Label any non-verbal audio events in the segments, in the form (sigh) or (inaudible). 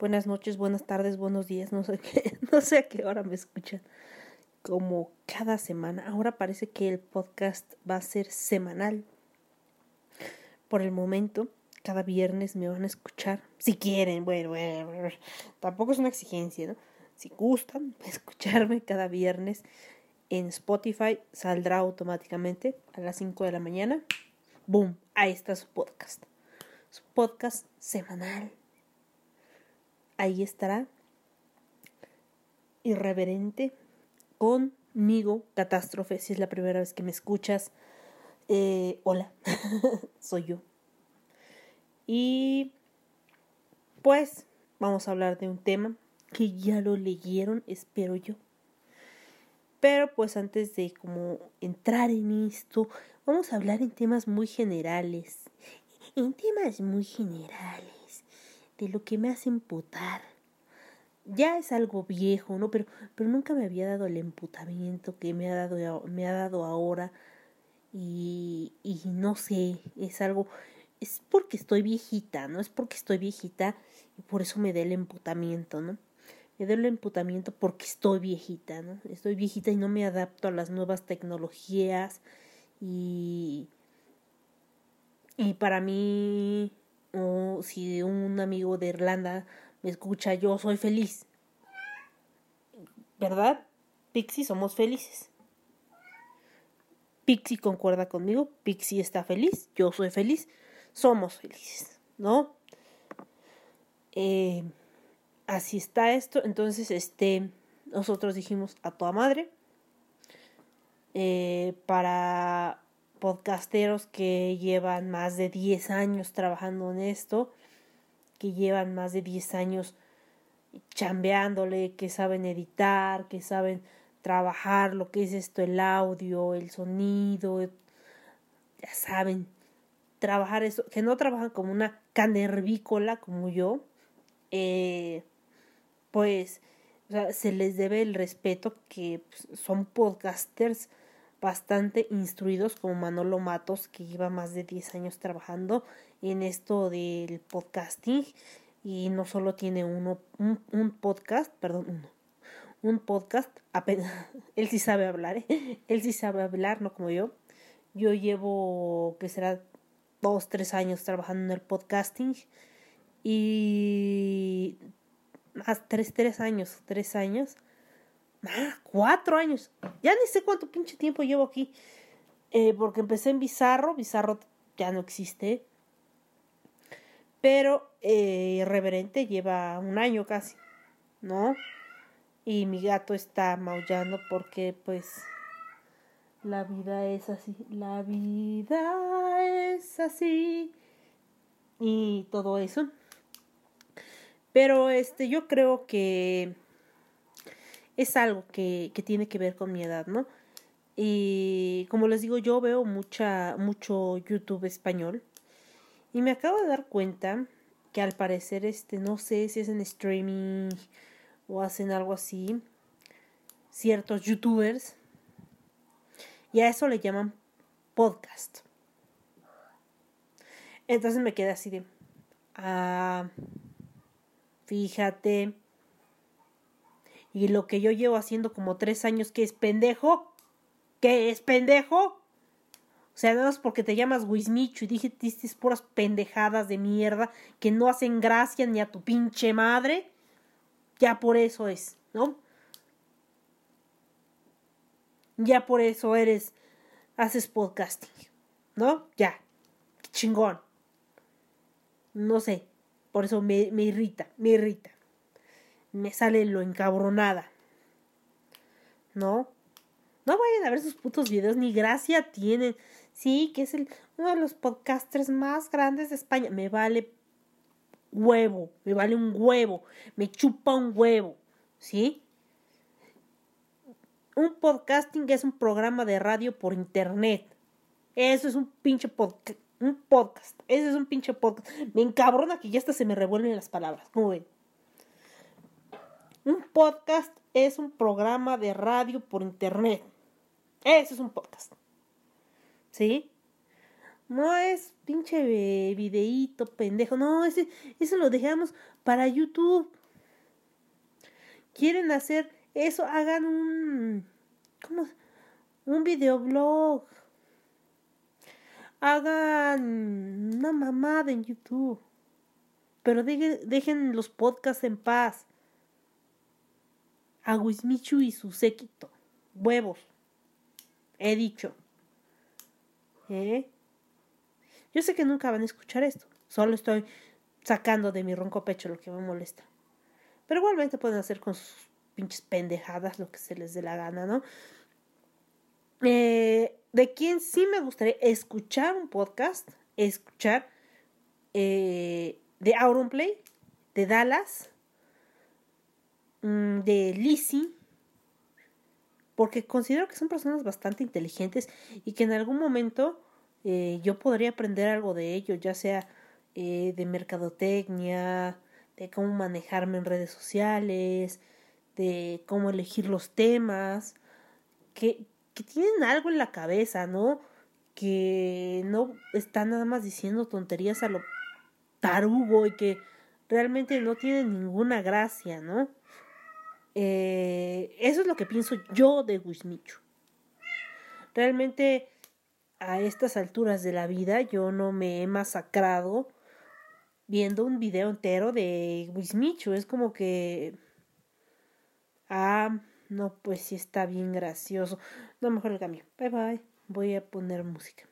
Buenas noches, buenas tardes, buenos días, no sé (laughs) qué, no sé a qué hora me escuchan. Como cada semana. Ahora parece que el podcast va a ser semanal. Por el momento, cada viernes me van a escuchar. Si quieren, bueno, bueno, tampoco es una exigencia, ¿no? Si gustan (laughs) escucharme cada viernes en Spotify, saldrá automáticamente a las 5 de la mañana. ¡Boom! Ahí está su podcast. Su podcast semanal. Ahí estará. Irreverente. Conmigo, Catástrofe. Si es la primera vez que me escuchas. Eh, hola. (laughs) Soy yo. Y pues vamos a hablar de un tema que ya lo leyeron, espero yo. Pero pues antes de como entrar en esto, vamos a hablar en temas muy generales. En temas muy generales. De lo que me hace emputar. Ya es algo viejo, ¿no? Pero, pero nunca me había dado el emputamiento que me ha dado, me ha dado ahora. Y, y no sé, es algo es porque estoy viejita, ¿no? Es porque estoy viejita y por eso me da el emputamiento, ¿no? Me da el emputamiento porque estoy viejita, ¿no? Estoy viejita y no me adapto a las nuevas tecnologías y... Y para mí, o si un amigo de Irlanda me escucha, yo soy feliz. ¿Verdad? Pixie, somos felices. Pixie concuerda conmigo, Pixie está feliz, yo soy feliz somos felices, ¿no? Eh, así está esto. Entonces, este, nosotros dijimos a toda madre. Eh, para podcasteros que llevan más de 10 años trabajando en esto, que llevan más de 10 años chambeándole, que saben editar, que saben trabajar lo que es esto, el audio, el sonido, ya saben, trabajar eso, que no trabajan como una canervícola como yo, eh, pues se les debe el respeto que pues, son podcasters bastante instruidos como Manolo Matos que lleva más de 10 años trabajando en esto del podcasting y no solo tiene uno un, podcast, perdón, un podcast, apenas, (laughs) él sí sabe hablar, ¿eh? (laughs) él sí sabe hablar, no como yo. Yo llevo, que será dos, tres años trabajando en el podcasting y más tres, tres años, tres años, ah, cuatro años, ya ni sé cuánto pinche tiempo llevo aquí, eh, porque empecé en Bizarro, Bizarro ya no existe, pero eh, Irreverente lleva un año casi, ¿no? Y mi gato está maullando porque pues la vida es así, la vida es así. Y todo eso. Pero este, yo creo que es algo que, que tiene que ver con mi edad, ¿no? Y como les digo, yo veo mucha, mucho YouTube español. Y me acabo de dar cuenta que al parecer, este, no sé si es en streaming o hacen algo así, ciertos youtubers y a eso le llaman podcast. Entonces me quedé así de, ah, fíjate. Y lo que yo llevo haciendo como tres años, que es pendejo? ¿Qué es pendejo? O sea, nada más porque te llamas Wismichu y dije puras pendejadas de mierda que no hacen gracia ni a tu pinche madre. Ya por eso es, ¿no? ya por eso eres, haces podcasting, ¿no? Ya, chingón. No sé, por eso me, me irrita, me irrita. Me sale lo encabronada. ¿No? No vayan a ver sus putos videos, ni gracia tienen. Sí, que es uno de los podcasters más grandes de España. Me vale huevo, me vale un huevo, me chupa un huevo, ¿sí? Un podcasting es un programa de radio por internet. Eso es un pinche podcast. Un podcast. Ese es un pinche podcast. Me encabrona que ya hasta se me revuelven las palabras. ¿Cómo ven? Un podcast es un programa de radio por internet. Eso es un podcast. ¿Sí? No es pinche videíto pendejo. No, ese, eso lo dejamos para YouTube. Quieren hacer eso, hagan un. ¿Cómo? Un videoblog. Hagan una mamada en YouTube. Pero dejen, dejen los podcasts en paz. A Wismichu y su séquito. Huevos. He dicho. ¿Eh? Yo sé que nunca van a escuchar esto. Solo estoy sacando de mi ronco pecho lo que me molesta. Pero igualmente pueden hacer con sus pinches pendejadas lo que se les dé la gana, ¿no? Eh, de quien sí me gustaría escuchar un podcast, escuchar eh, de Auronplay, de Dallas, de Lizzie, porque considero que son personas bastante inteligentes y que en algún momento eh, yo podría aprender algo de ellos, ya sea eh, de mercadotecnia, de cómo manejarme en redes sociales, de cómo elegir los temas, que, que tienen algo en la cabeza, ¿no? Que no están nada más diciendo tonterías a lo tarugo y que realmente no tienen ninguna gracia, ¿no? Eh, eso es lo que pienso yo de Wismichu. Realmente a estas alturas de la vida yo no me he masacrado viendo un video entero de Wismichu. Es como que... Ah, no, pues sí está bien gracioso. No, mejor el cambio. Bye bye. Voy a poner música.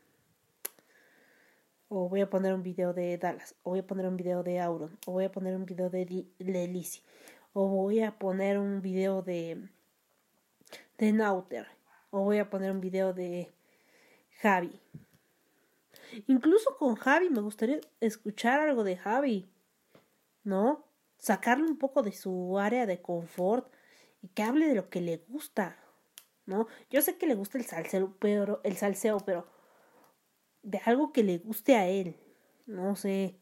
O voy a poner un video de Dallas. O voy a poner un video de Auron. O voy a poner un video de, Lizzie. O voy a poner un video de... De Nauter. O voy a poner un video de Javi. Incluso con Javi me gustaría escuchar algo de Javi, ¿no? Sacarle un poco de su área de confort y que hable de lo que le gusta, ¿no? Yo sé que le gusta el salseo, pero el salseo, pero de algo que le guste a él, no sé,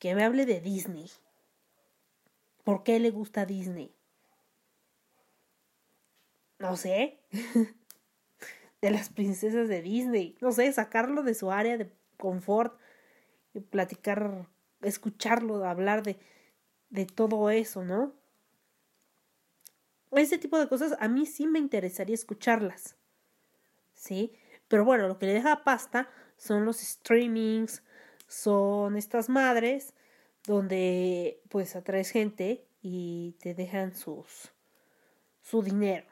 que me hable de Disney. ¿Por qué le gusta Disney? No sé. (laughs) de las princesas de Disney. No sé, sacarlo de su área de confort y platicar, escucharlo, hablar de, de todo eso, ¿no? Ese tipo de cosas a mí sí me interesaría escucharlas. ¿Sí? Pero bueno, lo que le deja pasta son los streamings, son estas madres donde pues atraes gente y te dejan sus su dinero.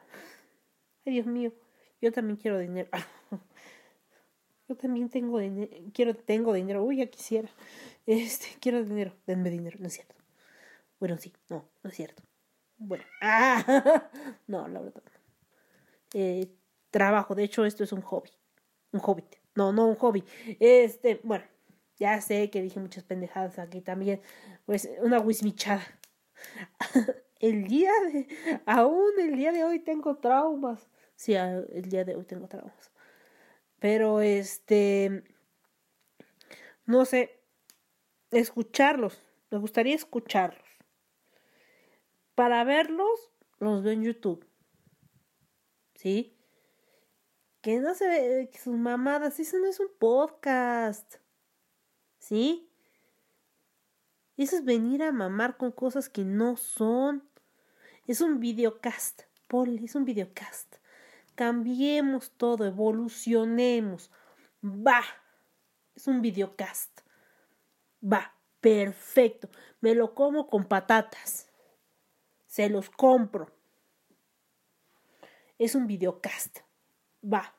Ay, Dios mío. Yo también quiero dinero. (laughs) Yo también tengo dinero. Quiero, tengo dinero. Uy, ya quisiera. (laughs) Este, quiero dinero. Denme dinero. No es cierto. Bueno, sí. No, no es cierto. Bueno. Ah, (laughs) no, la verdad. Eh, trabajo. De hecho, esto es un hobby. Un hobbit. No, no un hobby. Este, bueno. Ya sé que dije muchas pendejadas aquí también. Pues una wismichada. (laughs) el día de. Aún el día de hoy tengo traumas. Sí, el día de hoy tengo trabajos. Pero este, no sé, escucharlos. Me gustaría escucharlos. Para verlos, los veo en YouTube. ¿Sí? Que no se ve, que sus mamadas, eso no es un podcast. ¿Sí? Eso es venir a mamar con cosas que no son. Es un videocast. Paul, es un videocast cambiemos todo, evolucionemos. Va, es un videocast. Va, perfecto. Me lo como con patatas. Se los compro. Es un videocast. Va.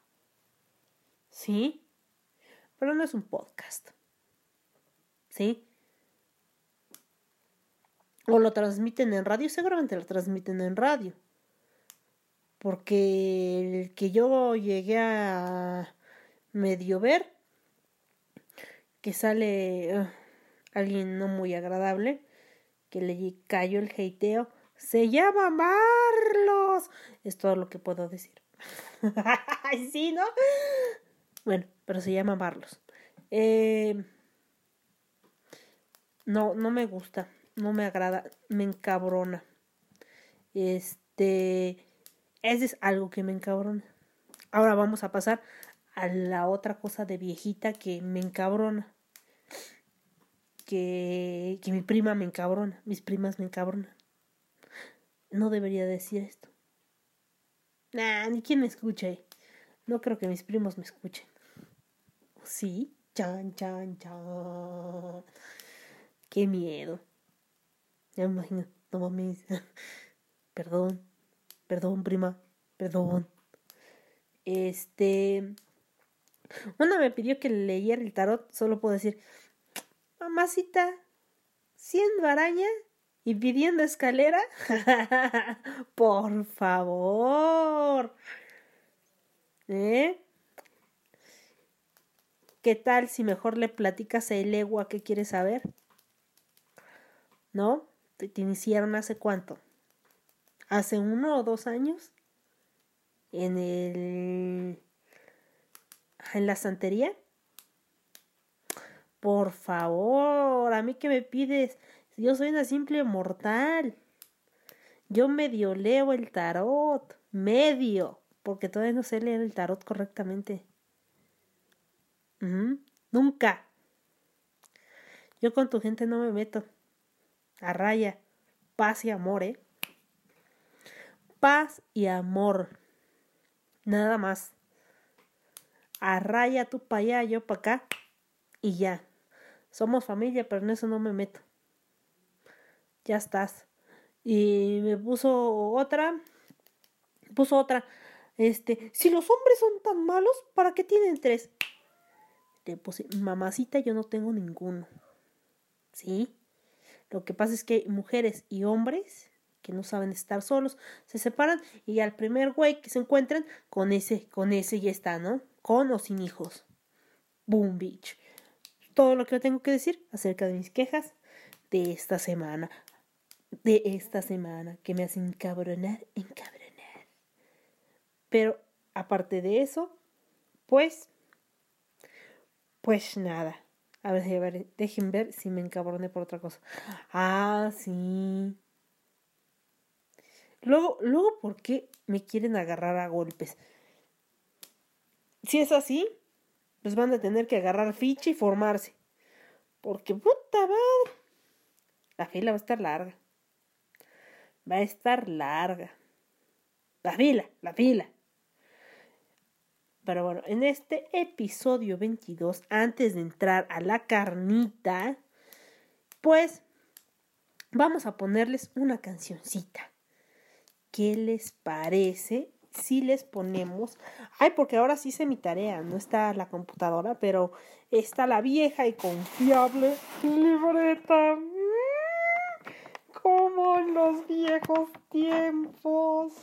¿Sí? Pero no es un podcast. ¿Sí? O lo transmiten en radio, seguramente lo transmiten en radio porque el que yo llegué a medio ver, que sale, ah, alguien no muy agradable, que le cayó el heiteo, se llama Marlos. Es todo lo que puedo decir. (laughs) sí, ¿no? Bueno, pero se llama Marlos. Eh, no, no me gusta, no me agrada, me encabrona. Este, ese es algo que me encabrona. Ahora vamos a pasar a la otra cosa de viejita que me encabrona. Que, que mi prima me encabrona, mis primas me encabronan. No debería decir esto. Nah, ni quien me escuche. No creo que mis primos me escuchen. ¿Sí? Chan, chan, chan. Qué miedo. Ya me imagino. No mames. (laughs) Perdón. Perdón, prima. Perdón. Este. Una me pidió que leyera el tarot. Solo puedo decir. Mamacita. Siendo araña y pidiendo escalera. (laughs) Por favor. ¿Eh? ¿Qué tal si mejor le platicas a el ego a qué quieres saber? ¿No? ¿Te, iniciaron hace cuánto? ¿Hace uno o dos años? ¿En el... en la santería? Por favor, a mí que me pides, yo soy una simple mortal. Yo medio leo el tarot, medio, porque todavía no sé leer el tarot correctamente. Nunca. Yo con tu gente no me meto a raya, paz y amor, ¿eh? Paz y amor. Nada más. A raya tú para allá, yo para acá. Y ya. Somos familia, pero en eso no me meto. Ya estás. Y me puso otra. Puso otra. Este, si los hombres son tan malos, ¿para qué tienen tres? Le puse, mamacita, yo no tengo ninguno. ¿Sí? Lo que pasa es que mujeres y hombres que no saben estar solos se separan y al primer güey que se encuentran con ese, con ese ya está, ¿no? Con o sin hijos. Boom, bitch. Todo lo que yo tengo que decir acerca de mis quejas de esta semana. De esta semana que me hacen encabronar, encabronar. Pero aparte de eso, pues, pues nada. A ver, a ver, dejen ver si me encabroné por otra cosa. Ah, sí. Luego, luego, ¿por qué me quieren agarrar a golpes? Si es así, pues van a tener que agarrar ficha y formarse. Porque puta madre. La fila va a estar larga. Va a estar larga. La fila, la fila. Pero bueno, en este episodio 22, antes de entrar a la carnita, pues vamos a ponerles una cancioncita. ¿Qué les parece si les ponemos... Ay, porque ahora sí hice mi tarea, no está la computadora, pero está la vieja y confiable libreta. Mm, como en los viejos tiempos.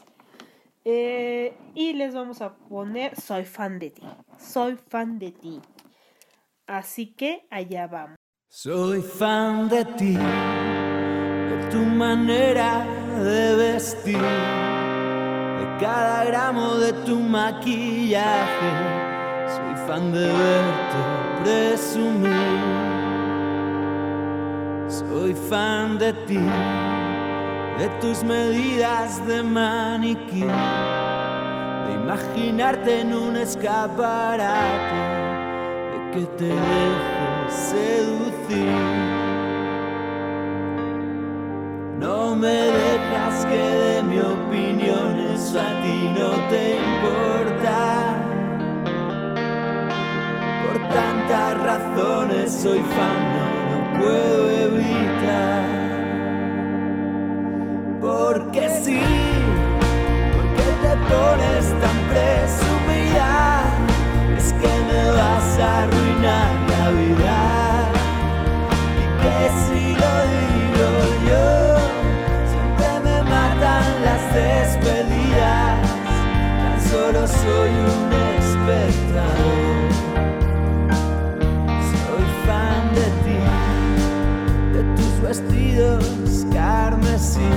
Eh, y les vamos a poner Soy fan de ti. Soy fan de ti. Así que allá vamos. Soy fan de ti, de tu manera de vestir, de cada gramo de tu maquillaje. Soy fan de verte presumir. Soy fan de ti de tus medidas de maniquí, de imaginarte en un escaparate, de que te dejes seducir. No me dejas que de mi opinión eso a ti no te importa. Por tantas razones soy fan, no lo puedo evitar porque sí, porque te pones tan presumida, es que me vas a arruinar la vida. Y que carmesí,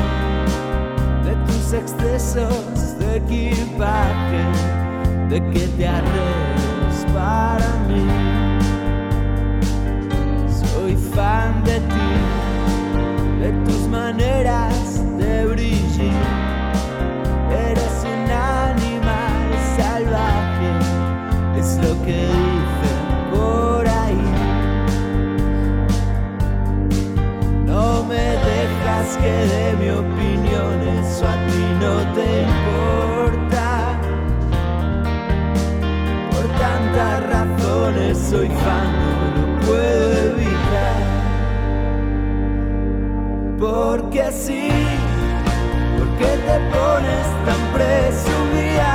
de tus excesos de equipaje, de que te arregles para mí. Soy fan de ti, que dé mi opinión, eso a ti no te importa. Por tantas razones soy fan, no lo puedo evitar. Porque sí, porque te pones tan presumida,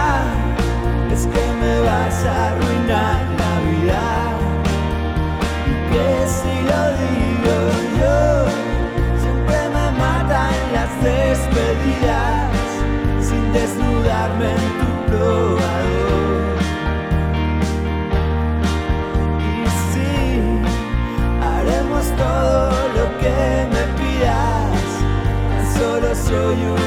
es que me vas a arruinar la vida. Y que si sin desnudarme en tu probador. Y sí, haremos todo lo que me pidas, solo soy un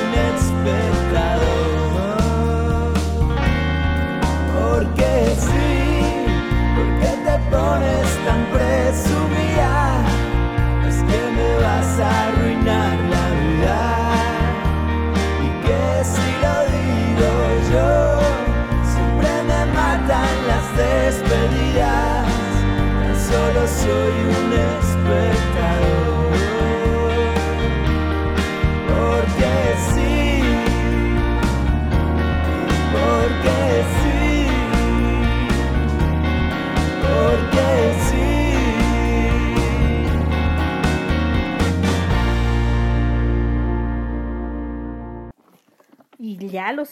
ya los.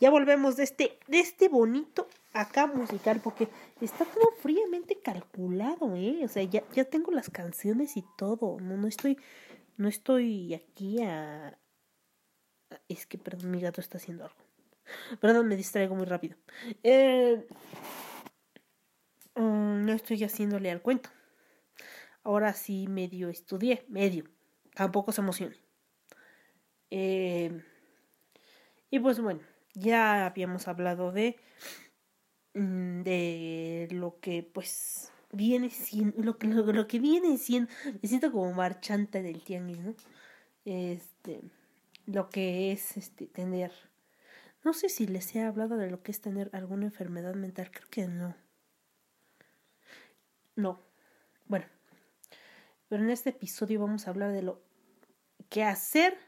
Ya volvemos de este, de este bonito acá musical, porque está todo fríamente calculado, ¿eh? O sea, ya, ya tengo las canciones y todo. No, no estoy. No estoy aquí a. Es que, perdón, mi gato está haciendo algo. Perdón, me distraigo muy rápido. Eh, mm, no estoy haciéndole al cuento. Ahora sí medio estudié, medio. Tampoco se emocione. Eh, y pues bueno, ya habíamos hablado de de lo que pues viene siendo lo que viene siendo me siento como marchante del tianguis no este lo que es este tener no sé si les he hablado de lo que es tener alguna enfermedad mental creo que no. No. Bueno pero en este episodio vamos a hablar de lo que hacer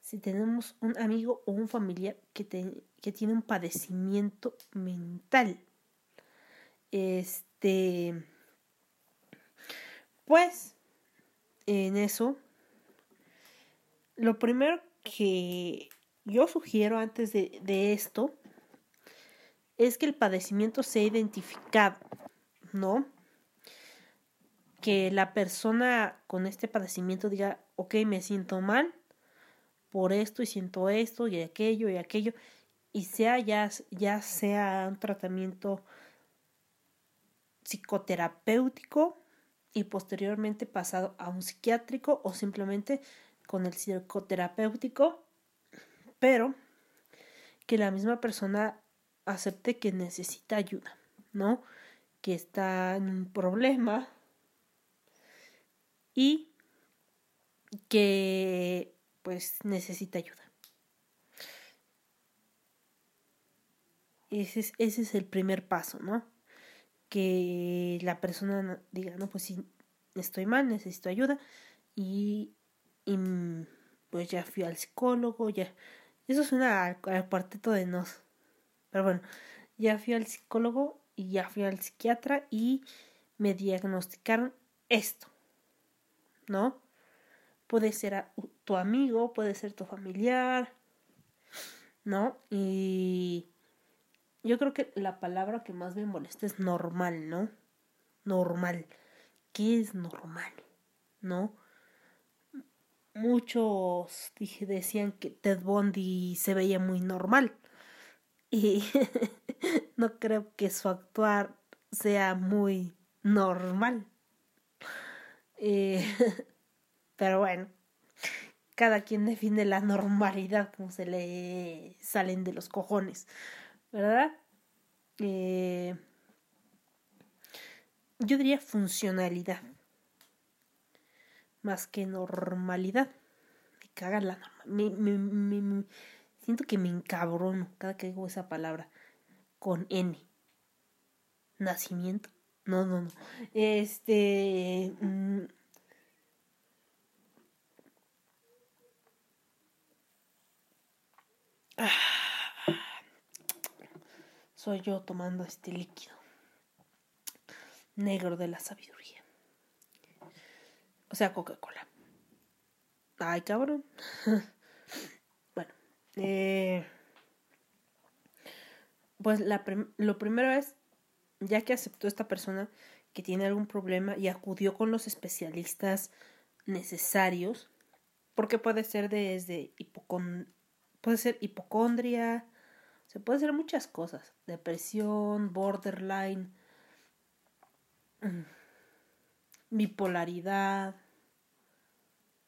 si tenemos un amigo o un familiar que, te- que tiene un padecimiento mental. Este, pues, en eso, lo primero que yo sugiero antes de, esto es que el padecimiento sea identificado, ¿no? Que la persona con este padecimiento diga, ok, me siento mal, por esto y siento esto y aquello y aquello y sea ya, ya sea un tratamiento psicoterapéutico y posteriormente pasado a un psiquiátrico o simplemente con el psicoterapéutico, pero que la misma persona acepte que necesita ayuda, ¿no? Que está en un problema y que pues necesita ayuda. Ese es, ese es el primer paso, ¿no? Que la persona diga, no, pues sí, estoy mal, necesito ayuda y, pues ya fui al psicólogo, ya... Eso suena al, al cuarteto de nos. Pero bueno, ya fui al psicólogo y ya fui al psiquiatra y me diagnosticaron esto, ¿no? Puede ser tu amigo, puede ser tu familiar, ¿no? Y yo creo que la palabra que más me molesta es normal, ¿no? Normal. ¿Qué es normal? ¿No? Muchos dije, decían que Ted Bundy se veía muy normal. Y (laughs) no creo que su actuar sea muy normal. Eh, (laughs) pero bueno, cada quien define la normalidad como se le salen de los cojones, ¿verdad? Eh, yo diría funcionalidad más que normalidad. Me caga la me, me, me, siento que me encabrono cada que digo esa palabra con N. Nacimiento. No, no, no. Este. Mm, soy yo tomando este líquido negro de la sabiduría. O sea, Coca-Cola. Ay, cabrón. (laughs) bueno, eh, pues lo primero es, ya que aceptó esta persona que tiene algún problema y acudió con los especialistas necesarios, porque puede ser desde puede ser hipocondria, se puede hacer muchas cosas, depresión, borderline, mm, bipolaridad,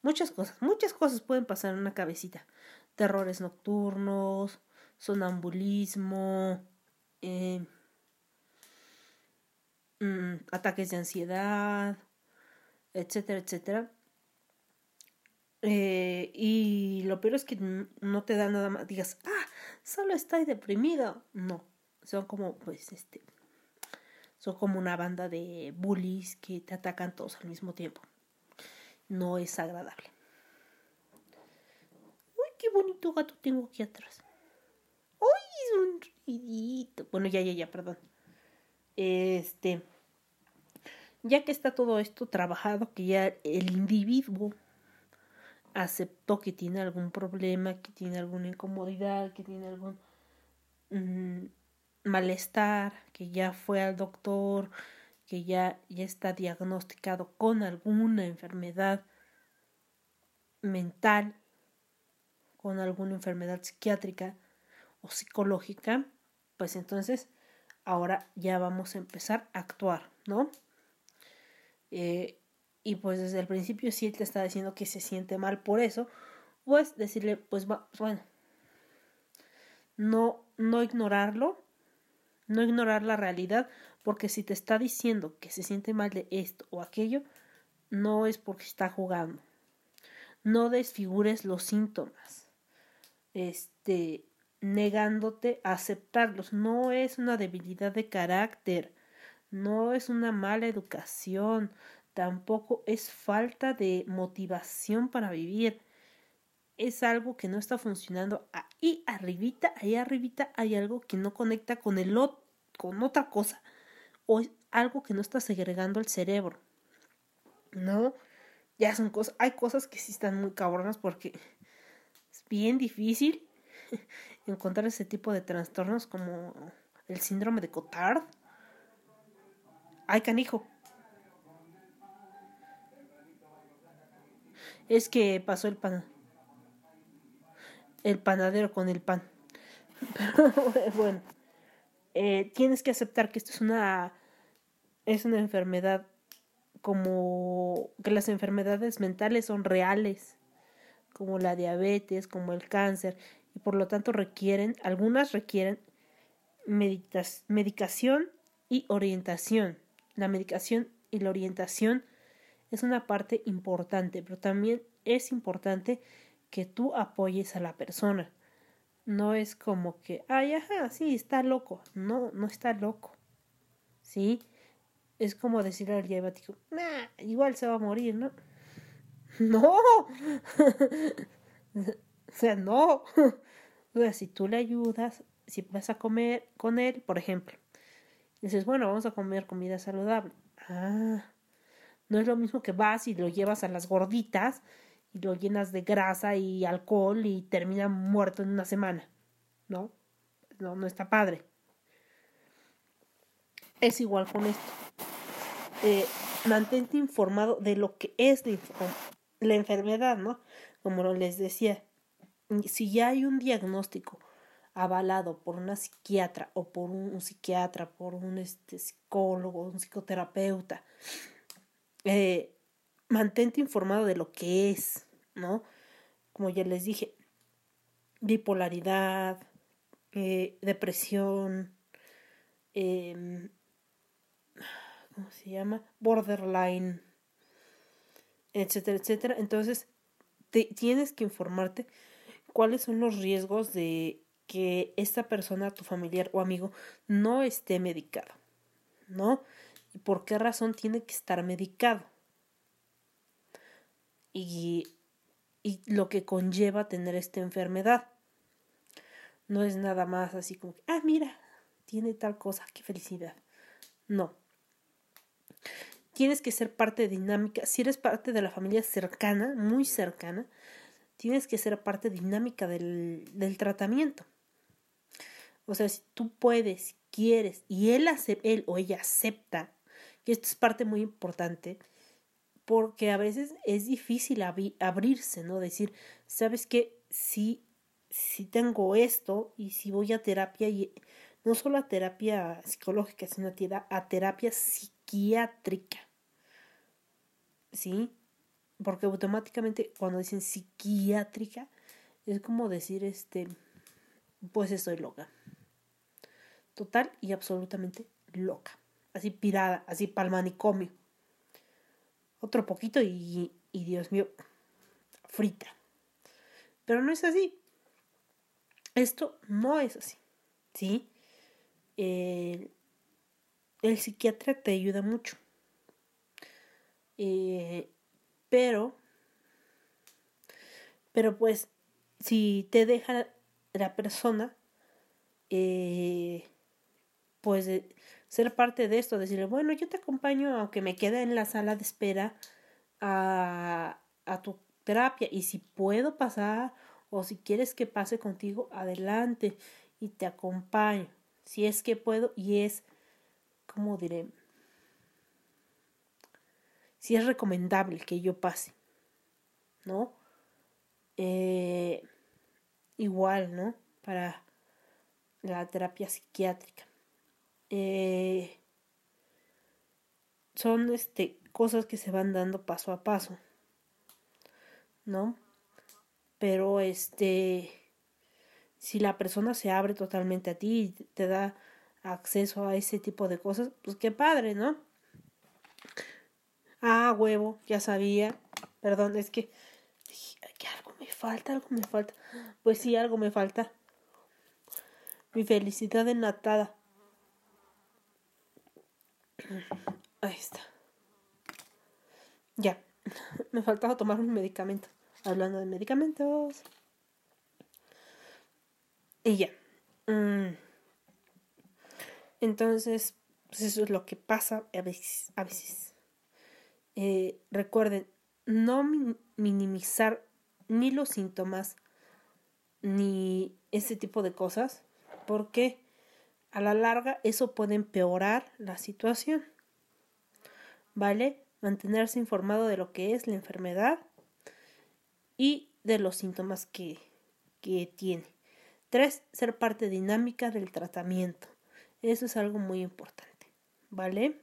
muchas cosas, muchas cosas pueden pasar en una cabecita, terrores nocturnos, sonambulismo, eh, mm, ataques de ansiedad, etcétera, etcétera. Eh, y lo peor es que no te da nada más, digas, ah, solo estoy deprimido. No, son como, pues, este, son como una banda de bullies que te atacan todos al mismo tiempo. No es agradable. Uy, qué bonito gato tengo aquí atrás. Uy, es un ruidito. Bueno, ya, ya, ya, perdón. Este, ya que está todo esto trabajado, que ya el individuo aceptó que tiene algún problema, que tiene alguna incomodidad, que tiene algún mm, malestar, que ya fue al doctor, que ya, ya está diagnosticado con alguna enfermedad mental, con alguna enfermedad psiquiátrica o psicológica, pues entonces ahora ya vamos a empezar a actuar, ¿no? Eh, y pues desde el principio si él te está diciendo que se siente mal por eso, pues decirle, pues va, bueno, no, no ignorarlo, no ignorar la realidad, porque si te está diciendo que se siente mal de esto o aquello, no es porque está jugando. No desfigures los síntomas. Este, negándote a aceptarlos. No es una debilidad de carácter. No es una mala educación tampoco es falta de motivación para vivir. Es algo que no está funcionando. Ahí arribita, ahí arribita hay algo que no conecta con el otro, con otra cosa. O es algo que no está segregando el cerebro. ¿No? Ya son cosas, hay cosas que sí están muy cabronas porque es bien difícil (laughs) encontrar ese tipo de trastornos como el síndrome de Cotard. Ay, canijo. Es que pasó el pan el panadero con el pan. (laughs) Pero bueno, eh, tienes que aceptar que esto es una es una enfermedad como que las enfermedades mentales son reales, como la diabetes, como el cáncer, y por lo tanto requieren, algunas requieren medicación y orientación. La medicación y la orientación es una parte importante, pero también es importante que tú apoyes a la persona. No es como que, ay, ajá, sí, está loco. No, no está loco. ¿Sí? Es como decirle al diabético, igual se va a morir, ¿no? (laughs) No. (laughs) o sea, no. o sea, si tú le ayudas, si vas a comer con él, por ejemplo, dices, bueno, vamos a comer comida saludable. Ah, no es lo mismo que vas y lo llevas a las gorditas y lo llenas de grasa y alcohol y termina muerto en una semana. ¿No? No, no está padre. Es igual con esto. Eh, mantente informado de lo que es la, enfermedad, ¿no? Como les decía, si ya hay un diagnóstico avalado por una psiquiatra o por un, psiquiatra, por un este, psicólogo, un psicoterapeuta, eh, mantente informado de lo que es, ¿no? Como ya les dije, bipolaridad, eh, depresión, em, ¿cómo se llama? Borderline, etcétera, etcétera. Entonces, tienes que informarte cuáles son los riesgos de que esta persona, tu familiar o amigo, no esté medicado, ¿no? ¿Y por qué razón tiene que estar medicado? Y, y lo que conlleva tener esta enfermedad. No es nada más así como, ah, mira, tiene tal cosa, qué felicidad. No. Tienes que ser parte dinámica. Si eres parte de la familia cercana, muy cercana, tienes que ser parte dinámica del, del tratamiento. O sea, si tú puedes, quieres y él, él o ella acepta, y esto es parte muy importante, porque a veces es difícil abrirse, ¿no? Decir, ¿sabes qué? Si, si tengo esto y si voy a terapia, y no solo a terapia psicológica, sino a terapia psiquiátrica, ¿sí? Porque automáticamente cuando dicen psiquiátrica, es como decir, este, pues estoy loca. Total y absolutamente loca. Así pirada, así palmanicomio otro poquito y, y Dios mío, frita. Pero no es así. Esto no es así. ¿Sí? el psiquiatra te ayuda mucho. Eh, pero, pero pues, si te deja la persona, eh, pues ser parte de esto, decirle, bueno, yo te acompaño aunque me quede en la sala de espera a, a tu terapia y si puedo pasar o si quieres que pase contigo, adelante y te acompaño, si es que puedo y es, como diré? Si es recomendable que yo pase, ¿no? Eh, igual, ¿no? Para la terapia psiquiátrica. Eh, son este, cosas que se van dando paso a paso, ¿no? Pero este, si la persona se abre totalmente a ti y te da acceso a ese tipo de cosas, pues qué padre, ¿no? Ah, huevo, ya sabía. Perdón, es que, que algo me falta, algo me falta. Pues sí, algo me falta. Mi felicidad enlatada. Ahí está. Ya. (laughs) Me faltaba tomar un medicamento. Hablando de medicamentos. Y ya. Mm. Entonces, pues eso es lo que pasa a veces. Eh, recuerden, no minimizar ni los síntomas ni ese tipo de cosas, porque a la larga eso puede empeorar la situación. ¿Vale? Mantenerse informado de lo que es la enfermedad y de los síntomas que, que tiene. Tres, ser parte dinámica del tratamiento. Eso es algo muy importante. ¿Vale?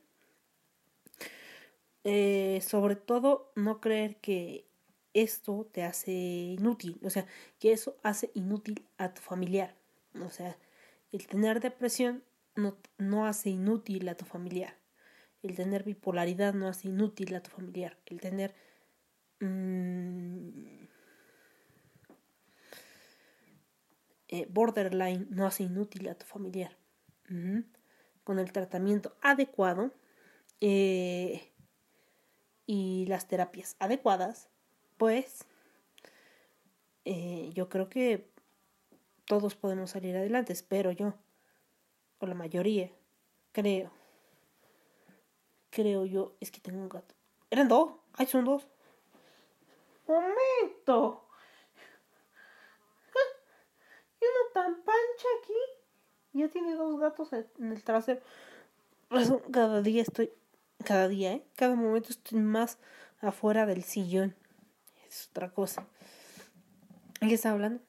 Eh, sobre todo, no creer que esto te hace inútil, o sea, que eso hace inútil a tu familiar. O sea, el tener depresión no, no hace inútil a tu familiar. El tener bipolaridad no hace inútil a tu familiar. El tener... Mm, eh, borderline no hace inútil a tu familiar. Con el tratamiento adecuado eh, y las terapias adecuadas, pues eh, yo creo que todos podemos salir adelante, espero yo. O la mayoría, creo. Creo yo, es que tengo un gato. Eran dos, ay, son dos. Momento. Y uno tan pancha aquí. Ya tiene dos gatos en el trasero. Cada día estoy, cada día, ¿eh? Cada momento estoy más afuera del sillón. Es otra cosa. ¿Qué está hablando?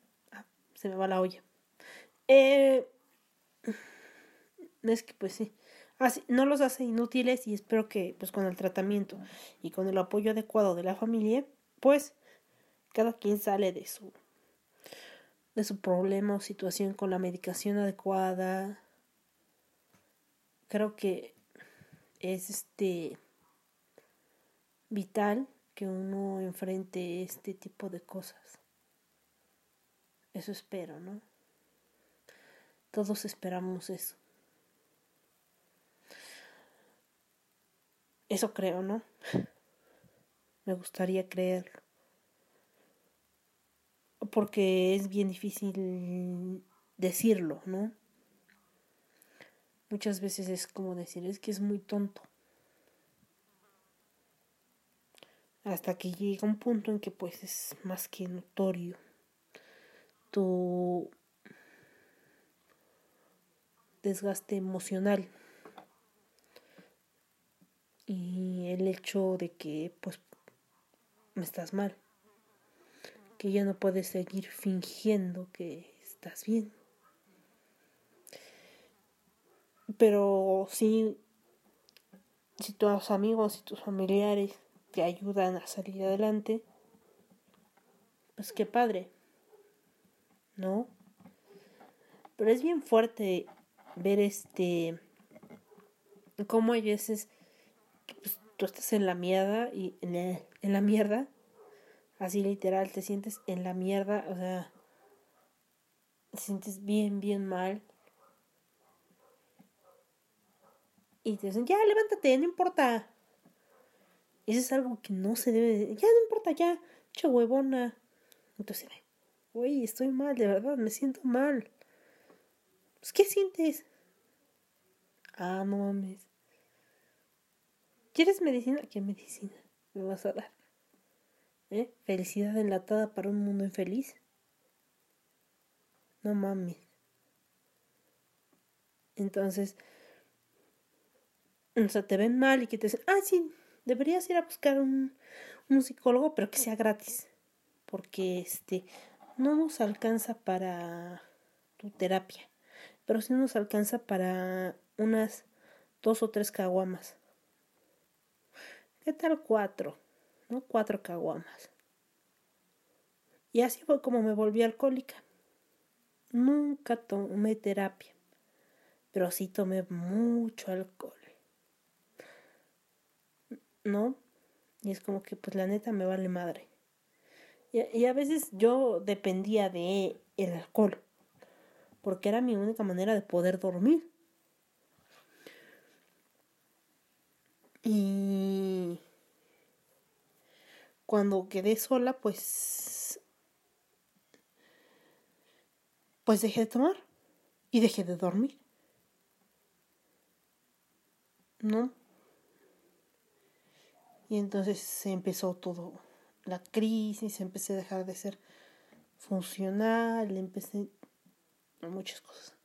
Se me va la olla. Eh, es que pues sí, así, no los hace inútiles y espero que pues con el tratamiento y con el apoyo adecuado de la familia, pues cada quien sale de su de su problema o situación con la medicación adecuada. Creo que es este vital que uno enfrente este tipo de cosas. Eso espero, ¿no? Todos esperamos eso. Eso creo, ¿no? Me gustaría creerlo. Porque es bien difícil decirlo, ¿no? Muchas veces es como decir, es que es muy tonto. Hasta que llega un punto en que pues es más que notorio tu desgaste emocional y el hecho de que pues me estás mal que ya no puedes seguir fingiendo que estás bien. Pero si si tus amigos y tus familiares te ayudan a salir adelante pues qué padre ¿no? Pero es bien fuerte ver este cómo hay veces que pues, tú estás en la mierda y en la, mierda, así literal, te sientes en la mierda, o sea, te sientes bien, bien mal. Y te dicen, ya, levántate, no importa. Eso es algo que no se debe, ya, no importa, ya, che huevona. Entonces, Güey, estoy mal, de verdad, me siento mal. Pues, ¿qué sientes? Ah, no mames. ¿Quieres medicina? ¿Qué medicina me vas a dar? ¿Eh? ¿Felicidad enlatada para un mundo infeliz? No mames. Entonces, o sea, te ven mal y que te dicen, ah, sí, deberías ir a buscar un, un psicólogo, pero que sea gratis. Porque, este, no nos alcanza para tu terapia, pero sí nos alcanza para unas dos o tres caguamas. ¿Qué tal cuatro? ¿No? Cuatro caguamas. Y así fue como me volví alcohólica. Nunca tomé terapia, pero sí tomé mucho alcohol. ¿No? Y es como que pues la neta me vale madre. Y, a veces yo dependía de el alcohol, porque era mi única manera de poder dormir. Y cuando quedé sola, pues pues dejé de tomar y dejé de dormir. ¿No? Y entonces se empezó todo la crisis, empecé a dejar de ser funcional, empecé muchas cosas.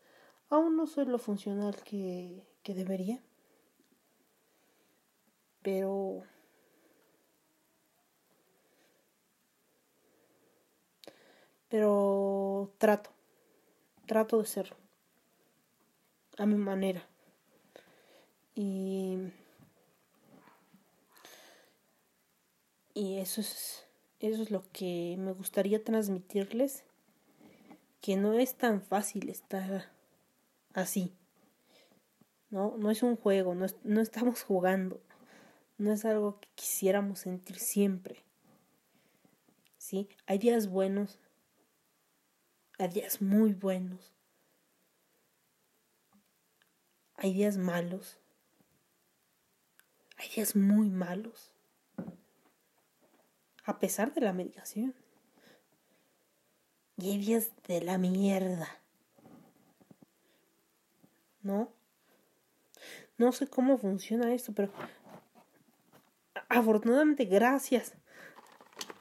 Aún no soy lo funcional que, que debería, pero pero trato, trato de ser a mi manera. Y Y eso es, eso es lo que me gustaría transmitirles, que no es tan fácil estar así. No, no es un juego, no, no estamos jugando, no es algo que quisiéramos sentir siempre. ¿Sí? Hay días buenos, hay días muy buenos, hay días malos, hay días muy malos a pesar de la medicación. Días de la mierda. ¿No? No sé cómo funciona esto, pero afortunadamente gracias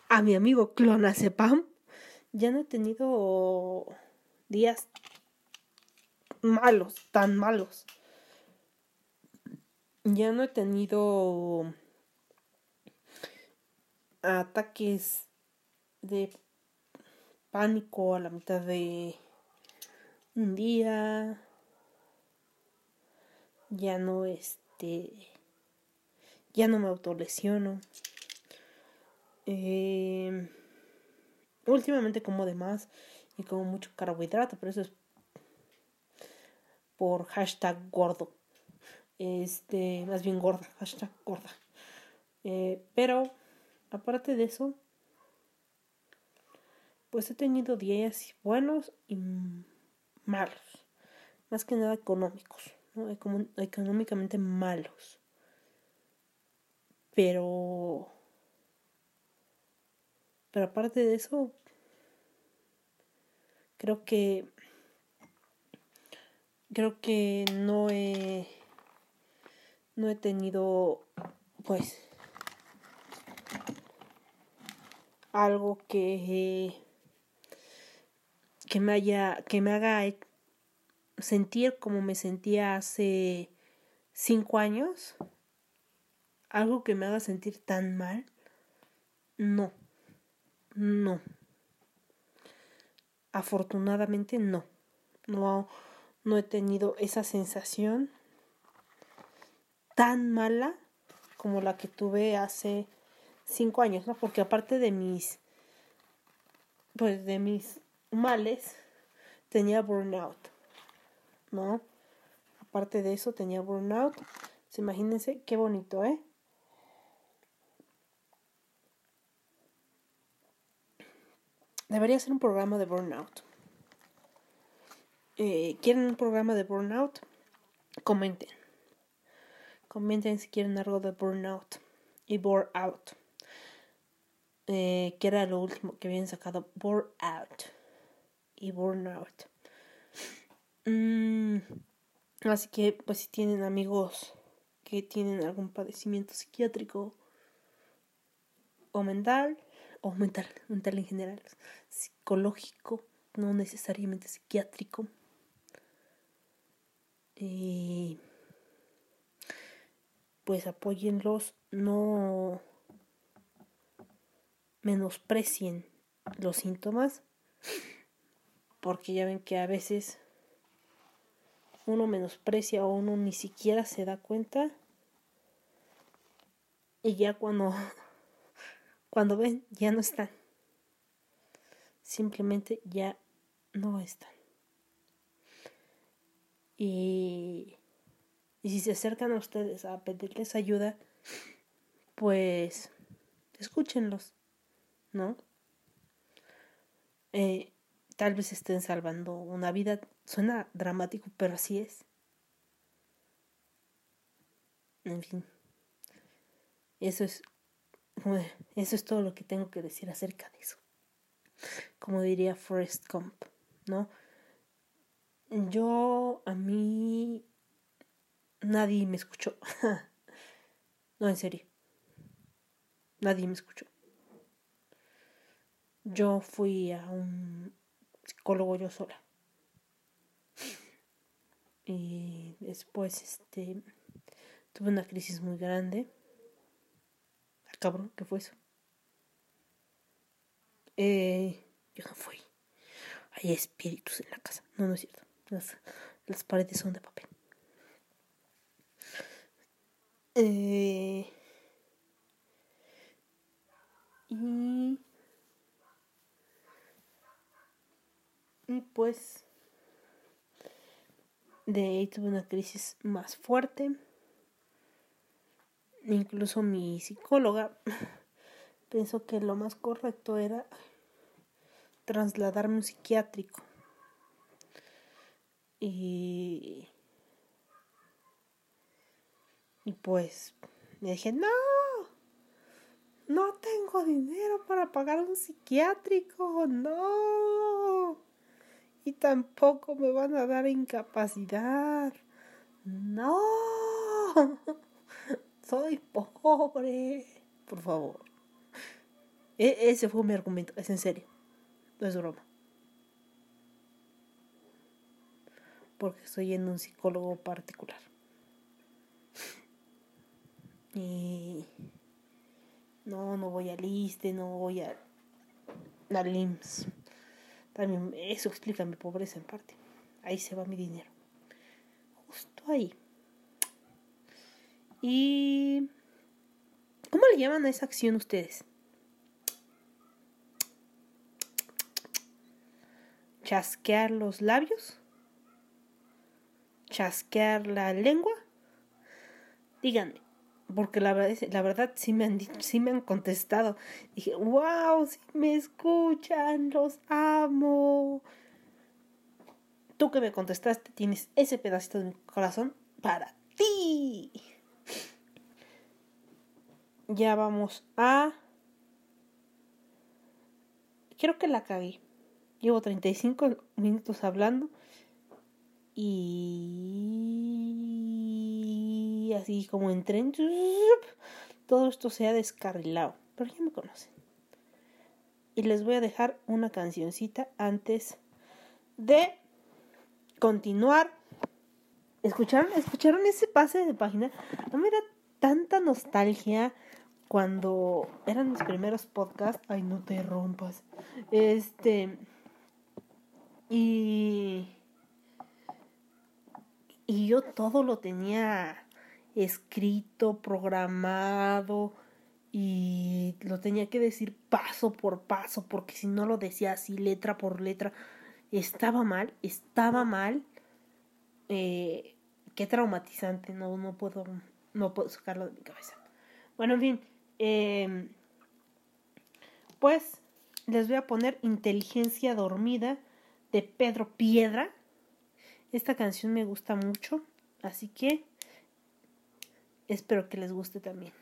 a mi amigo Clonazepam ya no he tenido días malos, tan malos. Ya no he tenido ataques de pánico a la mitad de un día. ya no este ya no me autolesiono. Eh, últimamente como de más y como mucho carbohidrato pero eso es por hashtag gordo. Este más bien gorda hashtag gorda. Eh, pero aparte de eso pues he tenido días buenos y malos más que nada económicos ¿no? económicamente malos pero pero aparte de eso creo que creo que no he no he tenido pues algo que que me haya que me haga sentir como me sentía hace cinco años algo que me haga sentir tan mal no no. Afortunadamente no. No no he tenido esa sensación tan mala como la que tuve hace cinco años, ¿no? Porque aparte de mis, pues de mis males, tenía burnout, ¿no? Aparte de eso, tenía burnout. Pues imagínense qué bonito, ¿eh? Debería ser un programa de burnout. Eh, ¿Quieren un programa de burnout? Comenten. Comenten si quieren algo de burnout y bore out. Eh, que era lo último que habían sacado. Bore out y burnout. Mm, así que, pues, si tienen amigos que tienen algún padecimiento psiquiátrico o mental, o mental, mental en general, psicológico, no necesariamente psiquiátrico. Eh, pues apóyenlos, no menosprecien los síntomas, porque ya ven que a veces uno menosprecia o uno ni siquiera se da cuenta. Y ya cuando (laughs) cuando ven ya no están. Simplemente ya no están. Y, y si se acercan a ustedes a pedirles ayuda, pues escúchenlos, ¿no? Eh, tal vez estén salvando una vida. Suena dramático, pero así es. En fin. Eso es. Eso es todo lo que tengo que decir acerca de eso. Como diría Forrest Gump, ¿no? Yo, a mí, nadie me escuchó. (laughs) no, en serio. Nadie me escuchó. Yo fui a un psicólogo yo sola. Y después, este, tuve una crisis muy grande. Ah, cabrón, ¿qué fue eso? Eh, yo no fui. Hay espíritus en la casa. No, no es cierto. Las, las paredes son de papel. Eh, y, y pues de ahí tuve una crisis más fuerte. Incluso mi psicóloga (laughs) pensó que lo más correcto era trasladarme a un psiquiátrico. Y, y pues me dije, no, no tengo dinero para pagar un psiquiátrico, no. Y tampoco me van a dar incapacidad. No. (laughs) Soy pobre. Por favor. E ese fue mi argumento, es en serio. No es broma. porque estoy en un psicólogo particular. Y no, no voy a Liste, no voy a la LIMS. También eso explica mi pobreza en parte. Ahí se va mi dinero. Justo ahí. Y... ¿Cómo le llaman a esa acción ustedes? ¿Chasquear los labios? ¿Chasquear la lengua? Díganme, porque la verdad, la verdad sí, me han, sí me han contestado. Dije, wow, sí me escuchan, los amo. Tú que me contestaste tienes ese pedacito de mi corazón para ti. Ya vamos a... Creo que la cagué. Llevo 35 minutos hablando. Y así como en tren. Todo esto se ha descarrilado. Pero ya me conocen. Y les voy a dejar una cancioncita antes de continuar. ¿Escucharon? ¿Escucharon ese pase de página? No me da tanta nostalgia cuando eran mis primeros podcasts. Ay, no te rompas. Este. Y. Y yo todo lo tenía escrito, programado. Y lo tenía que decir paso por paso. Porque si no lo decía así, letra por letra. Estaba mal, estaba mal. Eh, qué traumatizante. No, no puedo. No puedo sacarlo de mi cabeza. Bueno, en fin. Eh, pues les voy a poner Inteligencia Dormida de Pedro Piedra. Esta canción me gusta mucho, así que espero que les guste también.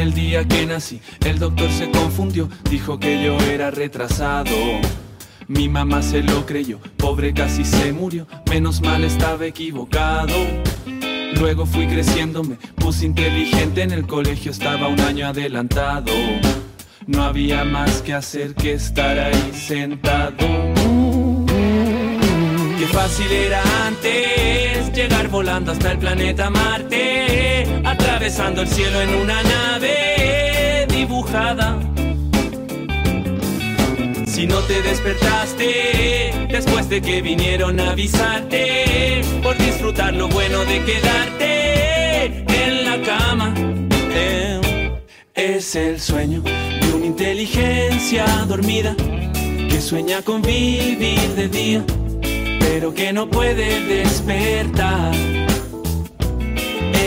El día que nací, el doctor se confundió, dijo que yo era retrasado. Mi mamá se lo creyó, pobre casi se murió, menos mal estaba equivocado. Luego fui creciendo, me puse inteligente, en el colegio estaba un año adelantado. No había más que hacer que estar ahí sentado. Qué fácil era antes llegar volando hasta el planeta Marte, atravesando el cielo en una nave dibujada. Si no te despertaste después de que vinieron a avisarte por disfrutar lo bueno de quedarte en la cama. Eh, es el sueño de una inteligencia dormida que sueña con vivir de día pero que no puede despertar.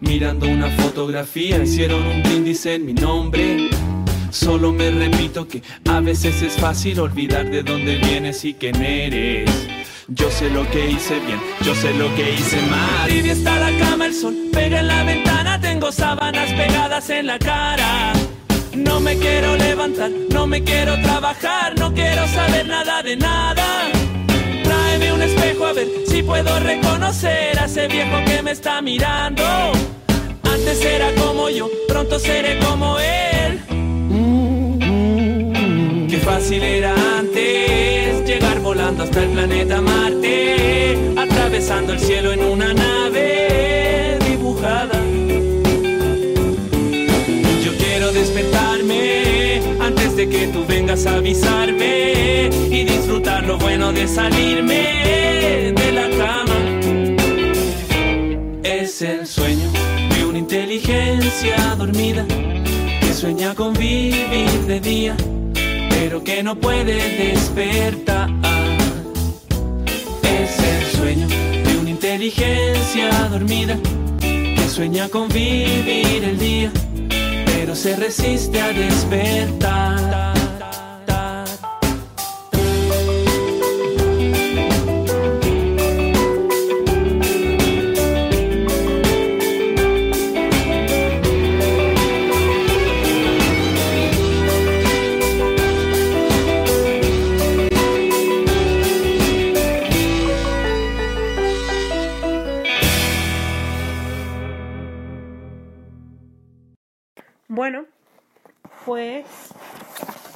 Mirando una fotografía, hicieron un brindis en mi nombre. Solo me repito que a veces es fácil olvidar de dónde vienes y quién eres. Yo sé lo que hice bien, yo sé lo que hice mal. Tibia está la cama, el sol pega en la ventana, tengo sábanas pegadas en la cara. No me quiero levantar, no me quiero trabajar, no quiero saber nada de nada. Espejo a ver si puedo reconocer a ese viejo que me está mirando. Antes era como yo, pronto seré como él. Qué fácil era antes llegar volando hasta el planeta Marte, atravesando el cielo en una nave que tú vengas a avisarme y disfrutar lo bueno de salirme de la cama. Es el sueño de una inteligencia dormida que sueña con vivir de día, pero que no puede despertar. Es el sueño de una inteligencia dormida que sueña con vivir el día, pero se resiste a despertar. Pues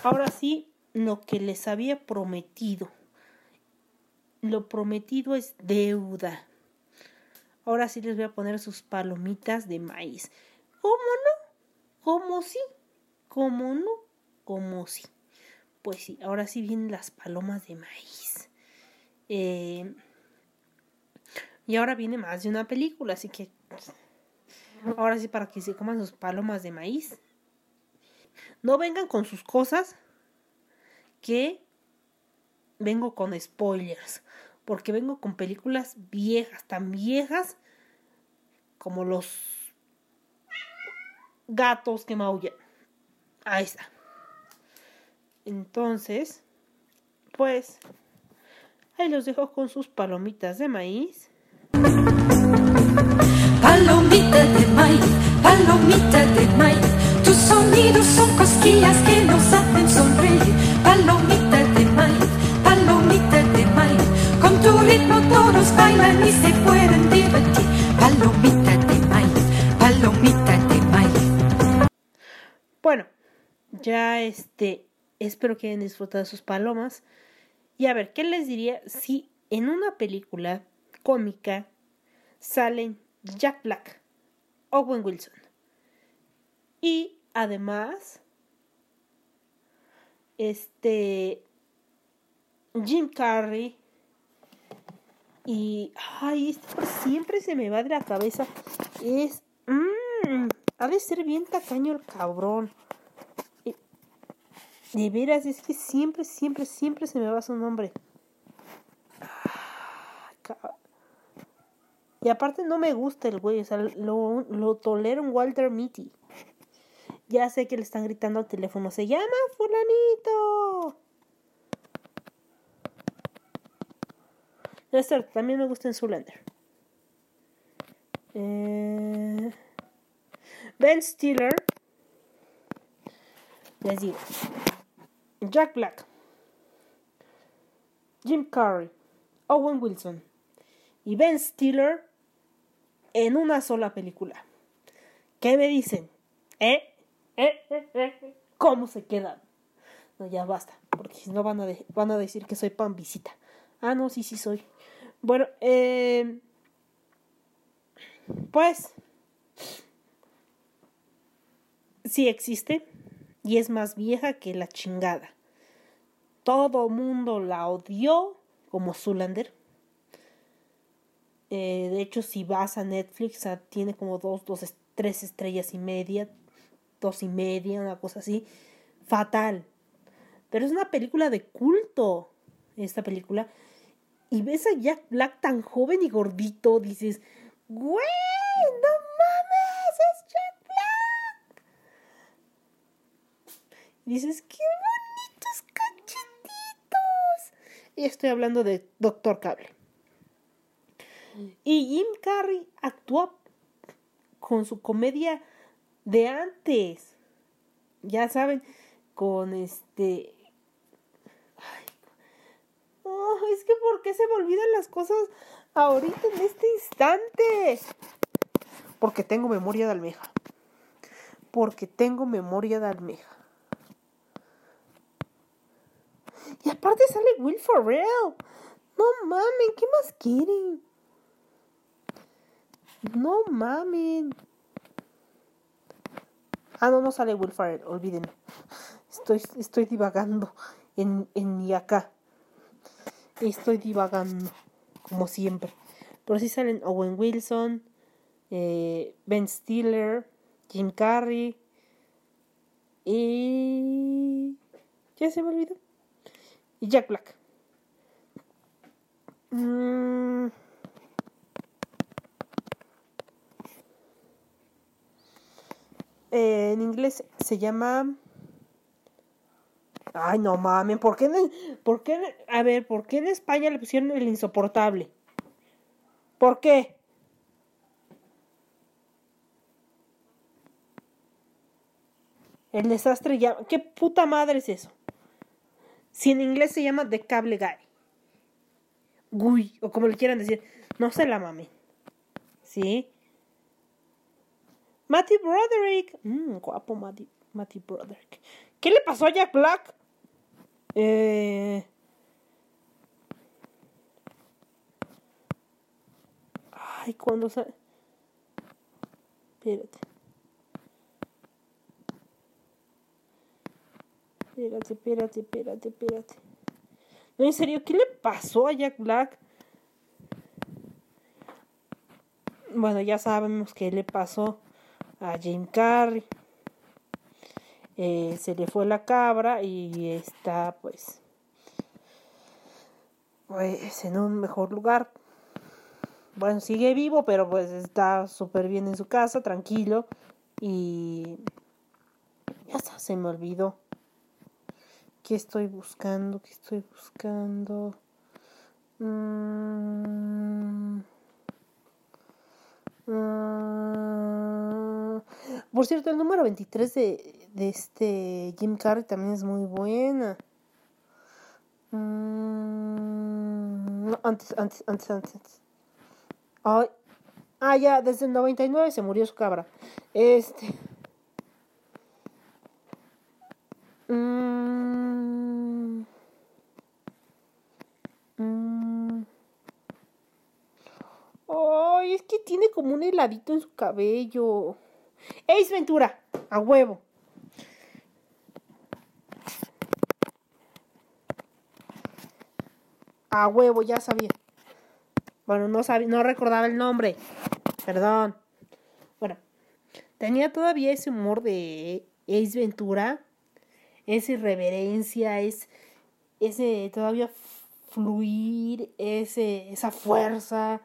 ahora sí, lo que les había prometido. Lo prometido es deuda. Ahora sí les voy a poner sus palomitas de maíz. ¿Cómo no? ¿Cómo sí? ¿Cómo no? ¿Cómo sí? Pues sí, ahora sí vienen las palomas de maíz. Eh, y ahora viene más de una película, así que Ahora sí, para que se coman sus palomas de maíz. No vengan con sus cosas que vengo con spoilers. Porque vengo con películas viejas, tan viejas como los gatos que maullan. Ahí está. Entonces, pues, ahí los dejo con sus palomitas de maíz. Palomita de maíz, palomita de maíz, sonidos son cosquillas que nos hacen sonreír. Palomita de maíz, palomita de maíz, con tu ritmo todos bailan y se pueden divertir. Palomita de maíz, palomita de maíz. Bueno, ya este, espero que hayan disfrutado sus palomas. Y a ver, ¿qué les diría si en una película cómica salen Jack Black, Owen Wilson y además este Jim Carrey y ay, esto siempre se me va de la cabeza. Es mmm, ha de ser bien tacaño el cabrón. De veras es que siempre siempre siempre se me va su nombre. Y aparte no me gusta el güey, o sea, lo, lo tolero en Walter Mitty. Ya sé que le están gritando al teléfono, se llama fulanito. Es cierto, también me gusta en Zoolander. Eh, ben Stiller. Les digo. Jack Black. Jim Carrey. Owen Wilson. Y Ben Stiller en una sola película. ¿Qué me dicen? ¿Eh? (laughs) ¿Cómo se quedan? No, ya basta, porque si no van a, van a decir que soy pan visita. Ah, no, sí, sí soy. Bueno, eh, pues sí existe y es más vieja que la chingada. Todo mundo la odió como Zoolander. Eh, de hecho, si vas a Netflix, tiene como dos, dos, es- tres estrellas y media, dos y media, una cosa así. Fatal. Pero es una película de culto, esta película. Y ves a Jack Black tan joven y gordito, dices, güey, no mames, es Jack Black. Y dices, qué bonitos cachetitos. Y estoy hablando de Doctor Cable. Y Jim Carrey actúa con su comedia de antes. Ya saben, con este... Oh, es que ¿por qué se me olvidan las cosas ahorita en este instante? Porque tengo memoria de almeja. Porque tengo memoria de almeja. Y aparte sale Will Ferrell. No mamen, ¿qué más quieren? No mamen. Ah, no, no sale Will Ferrell, olvídenlo. (laughs) Estoy, estoy divagando en, en mi acá. Estoy divagando, como siempre. Pero sí salen Owen Wilson, eh, Ben Stiller, Jim Carrey y... Ya se me olvidó. Y Jack Black. Mm. Eh, en inglés se llama. Ay, no mames, ¿por qué, por qué, a ver, ¿por qué en España le pusieron el insoportable? ¿Por qué? El desastre ya. ¿Qué puta madre es eso? Si en inglés se llama The Cable Guy. Guy, o como le quieran decir. No se la mamen. ¿Sí? Matty Broderick. Mmm, guapo Matty, Matty Broderick. ¿Qué le pasó a Jack Black? Eh... Ay, cuando sa... Espérate. Espérate, espérate, espérate, espérate. No, en serio, ¿qué le pasó a Jack Black? Bueno, ya sabemos qué le pasó a Jim Carrey. Eh, se le fue la cabra y está pues pues en un mejor lugar. Bueno sigue vivo pero pues está súper bien en su casa tranquilo. Y ya está se me olvidó. Qué estoy buscando qué estoy buscando Mm. Mm. Por cierto, el número 23 de, de este Jim Carrey también es muy buena. Mm, antes, antes, antes. antes. Ay. Ah, ya, desde el 99 se murió su cabra. Este. Mm. Ay, es que tiene como un heladito en su cabello. Ace Ventura, a huevo. A huevo, ya sabía. Bueno, no sabía, no recordaba el nombre. Perdón. Bueno, tenía todavía ese humor de Ace Ventura, esa irreverencia, es ese todavía fluir, ese, esa fuerza.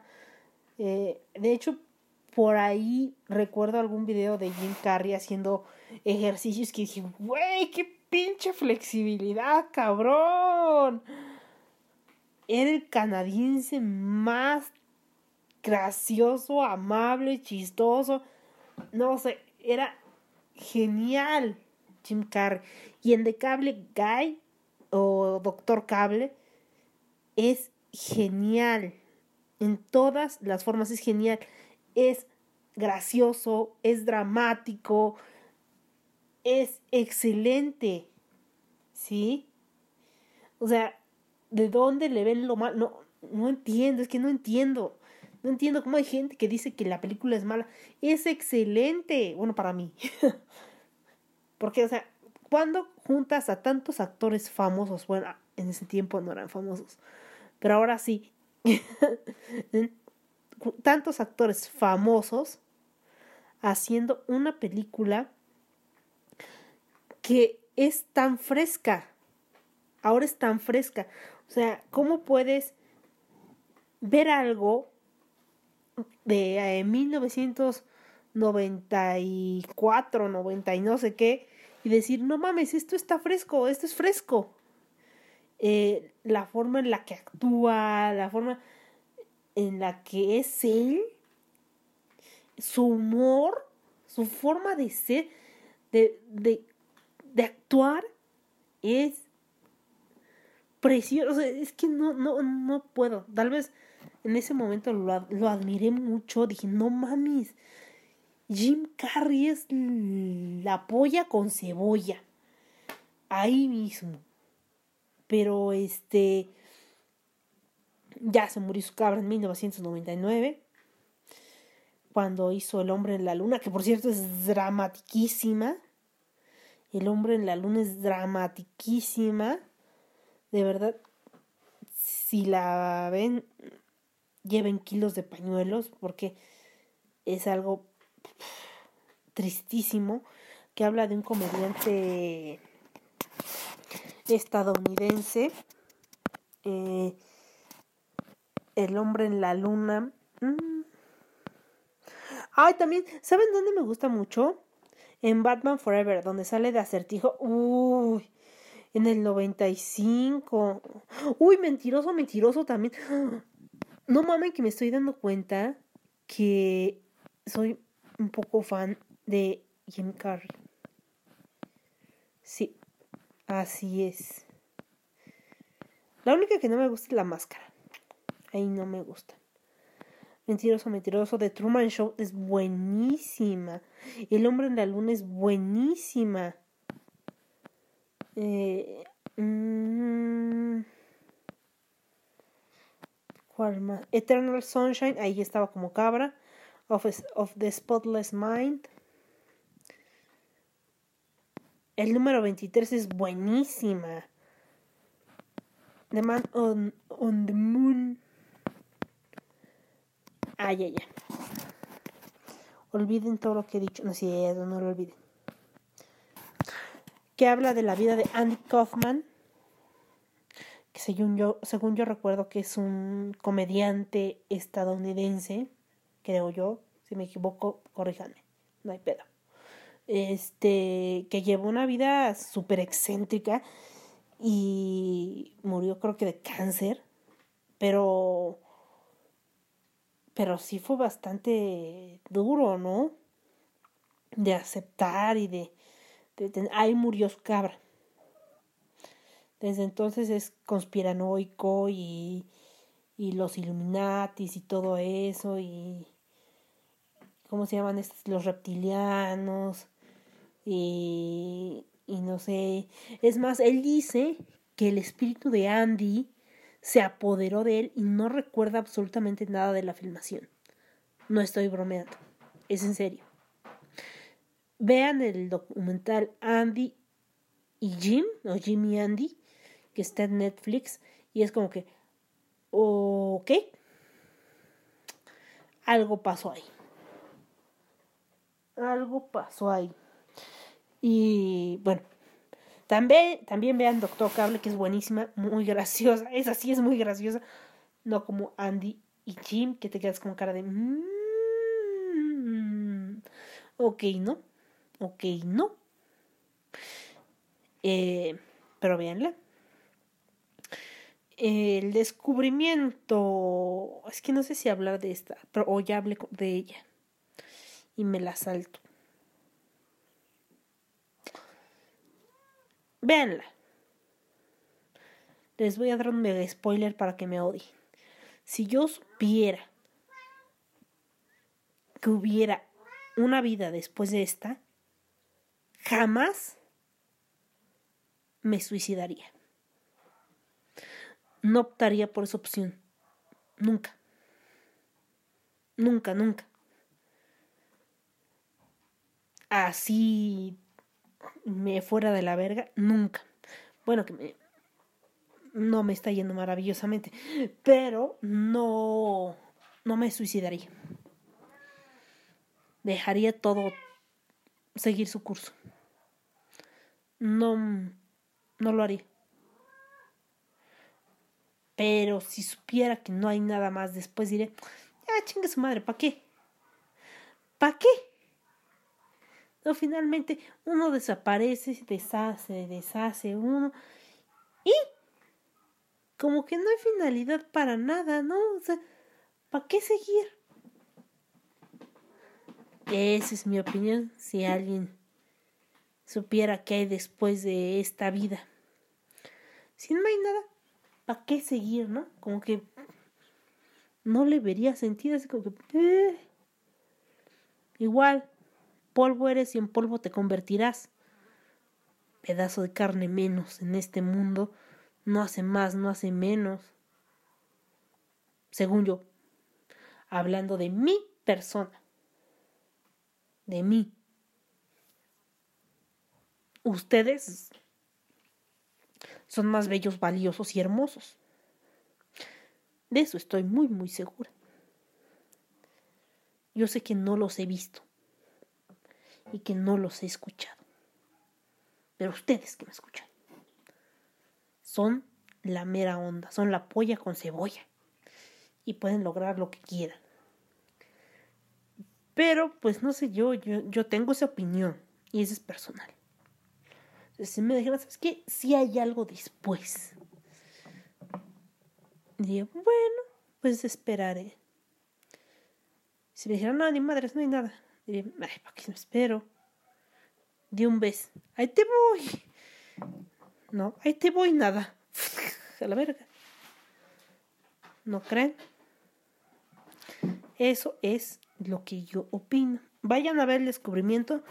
Eh, de hecho, por ahí recuerdo algún video de Jim Carrey haciendo ejercicios que dije, güey, qué pinche flexibilidad, cabrón. Era el canadiense más gracioso, amable, chistoso. No sé, era genial Jim Carrey. Y en The Cable Guy o Doctor Cable es genial. En todas las formas es genial. Es gracioso, es dramático, es excelente. ¿Sí? O sea, ¿de dónde le ven lo mal? No, no entiendo, es que no entiendo. No entiendo cómo hay gente que dice que la película es mala. Es excelente. Bueno, para mí. (laughs) Porque, o sea, cuando juntas a tantos actores famosos, bueno, en ese tiempo no eran famosos, pero ahora sí, (laughs) tantos actores famosos haciendo una película que es tan fresca, ahora es tan fresca, o sea, ¿cómo puedes ver algo de eh, 1994, 90 y no sé qué, y decir, no mames, esto está fresco, esto es fresco. Eh, la forma en la que actúa, la forma en la que es él, su humor, su forma de ser, de, de, de actuar, es precioso. Es que no, no, no puedo. Tal vez en ese momento lo, lo admiré mucho. Dije, no mames. Jim Carrey es la polla con cebolla. Ahí mismo. Pero este. Ya se murió su cabra en 1999. Cuando hizo El hombre en la luna, que por cierto es dramatiquísima. El hombre en la luna es dramatiquísima. De verdad, si la ven, lleven kilos de pañuelos porque es algo tristísimo que habla de un comediante estadounidense. Eh, el hombre en la luna. Mm. Ay, también, ¿saben dónde me gusta mucho? En Batman Forever, donde sale de acertijo. Uy, en el 95. Uy, mentiroso, mentiroso también. No mames que me estoy dando cuenta que soy un poco fan de Jim Carrey. Sí, así es. La única que no me gusta es la máscara. Ahí no me gusta. Mentiroso, mentiroso. The Truman Show es buenísima. El hombre en la luna es buenísima. Eh, mm, ¿Cuál más? Eternal Sunshine. Ahí estaba como cabra. Of, of the Spotless Mind. El número 23 es buenísima. The Man on, on the Moon. Ay, ay, ay. Olviden todo lo que he dicho. No, sí, no lo olviden. Que habla de la vida de Andy Kaufman. Que según yo, según yo recuerdo que es un comediante estadounidense. Creo yo. Si me equivoco, corríjanme. No hay pedo. Este, que llevó una vida súper excéntrica y murió creo que de cáncer. Pero pero sí fue bastante duro, ¿no? De aceptar y de, ahí murió su cabra. Desde entonces es conspiranoico y, y los Illuminatis y todo eso y ¿cómo se llaman estos? Los reptilianos y, no sé. Es más, él dice que el espíritu de Andy se apoderó de él y no recuerda absolutamente nada de la filmación. No estoy bromeando, es en serio. Vean el documental Andy y Jim, o Jim y Andy, que está en Netflix, y es como que, ok, algo pasó ahí. Algo pasó ahí. Y bueno, también, también vean Doctor Cable, que es buenísima, muy graciosa. Esa sí es muy graciosa. No como Andy y Jim, que te quedas con cara de... Mm, ok, ¿no? Ok, ¿no? Eh, pero véanla. El descubrimiento. Es que no sé si hablar de esta, pero o ya hablé de ella. Y me la salto. Véanla. Les voy a dar un mega spoiler para que me odien. Si yo supiera que hubiera una vida después de esta, jamás me suicidaría. No optaría por esa opción. Nunca. Nunca, nunca. Así me fuera de la verga, nunca. Bueno, que me, no me está yendo maravillosamente, pero no, no me suicidaría. Dejaría todo seguir su curso. No, no lo haría. Pero si supiera que no hay nada más después, diré, ah, chinga su madre, ¿para qué? ¿Para qué? Finalmente uno desaparece, deshace, deshace uno. Y como que no hay finalidad para nada, ¿no? O sea, ¿para qué seguir? Esa es mi opinión. Si alguien supiera qué hay después de esta vida. Si no hay nada, ¿para qué seguir, no? Como que no le vería sentido, así como que... Eh. Igual, polvo eres y en polvo te convertirás. Pedazo de carne menos en este mundo no hace más, no hace menos. Según yo, hablando de mi persona, de mí. Ustedes son más bellos, valiosos y hermosos. De eso estoy muy, muy segura. Yo sé que no los he visto y que no los he escuchado. Pero ustedes que me escuchan, son la mera onda, son la polla con cebolla y pueden lograr lo que quieran. Pero, pues no sé, yo, yo, yo tengo esa opinión y esa es personal. Si me dijeran, ¿sabes qué? Si hay algo después. Diría, bueno, pues esperaré. Si me dijeran, no, ni madres, no hay nada. Ay, ¿para qué me espero? De un beso. Ahí te voy. No, ahí te voy, nada. (laughs) A la verga. ¿No creen? Eso es lo que yo opino. Vayan a ver el descubrimiento.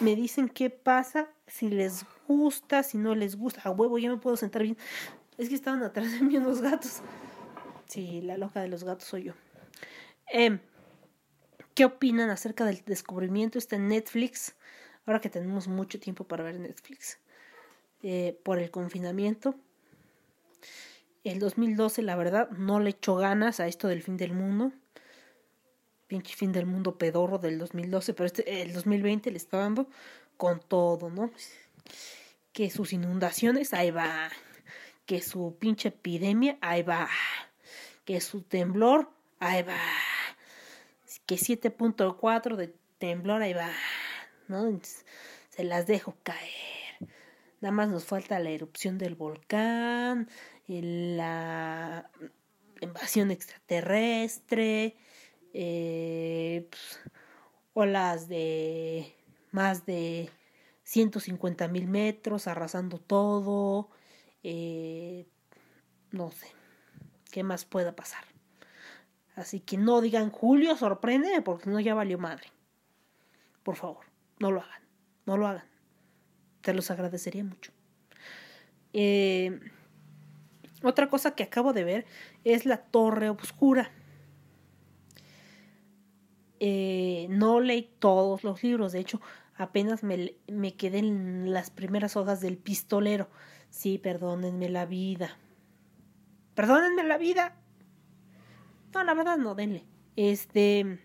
Me dicen qué pasa, si les gusta, si no les gusta. A huevo, ya me puedo sentar bien. Es que estaban atrás de mí unos gatos. Sí, la loca de los gatos soy yo. Em, ¿Qué opinan acerca del descubrimiento? Está en Netflix. Ahora que tenemos mucho tiempo para ver Netflix. Eh, por el confinamiento. El 2012, la verdad, no le echó ganas a esto del fin del mundo pinche fin del mundo pedorro del 2012, pero este, el 2020 le está dando con todo, ¿no? Que sus inundaciones, ahí va. Que su pinche epidemia, ahí va. Que su temblor, ahí va. Que 7.4 de temblor, ahí va. ¿No? se las dejo caer. Nada más nos falta la erupción del volcán, la invasión extraterrestre, eh, pues, olas de más de 150 mil metros, arrasando todo, eh, no sé, qué más pueda pasar. Así que no digan Julio, sorprende, porque no ya valió madre. Por favor, no lo hagan, no lo hagan. Te los agradecería mucho. Eh, otra cosa que acabo de ver es la torre oscura. Eh, no leí todos los libros, de hecho, apenas me, me quedé en las primeras hojas del pistolero. Sí, perdónenme la vida. Perdónenme la vida. No, la verdad no, denle. Este.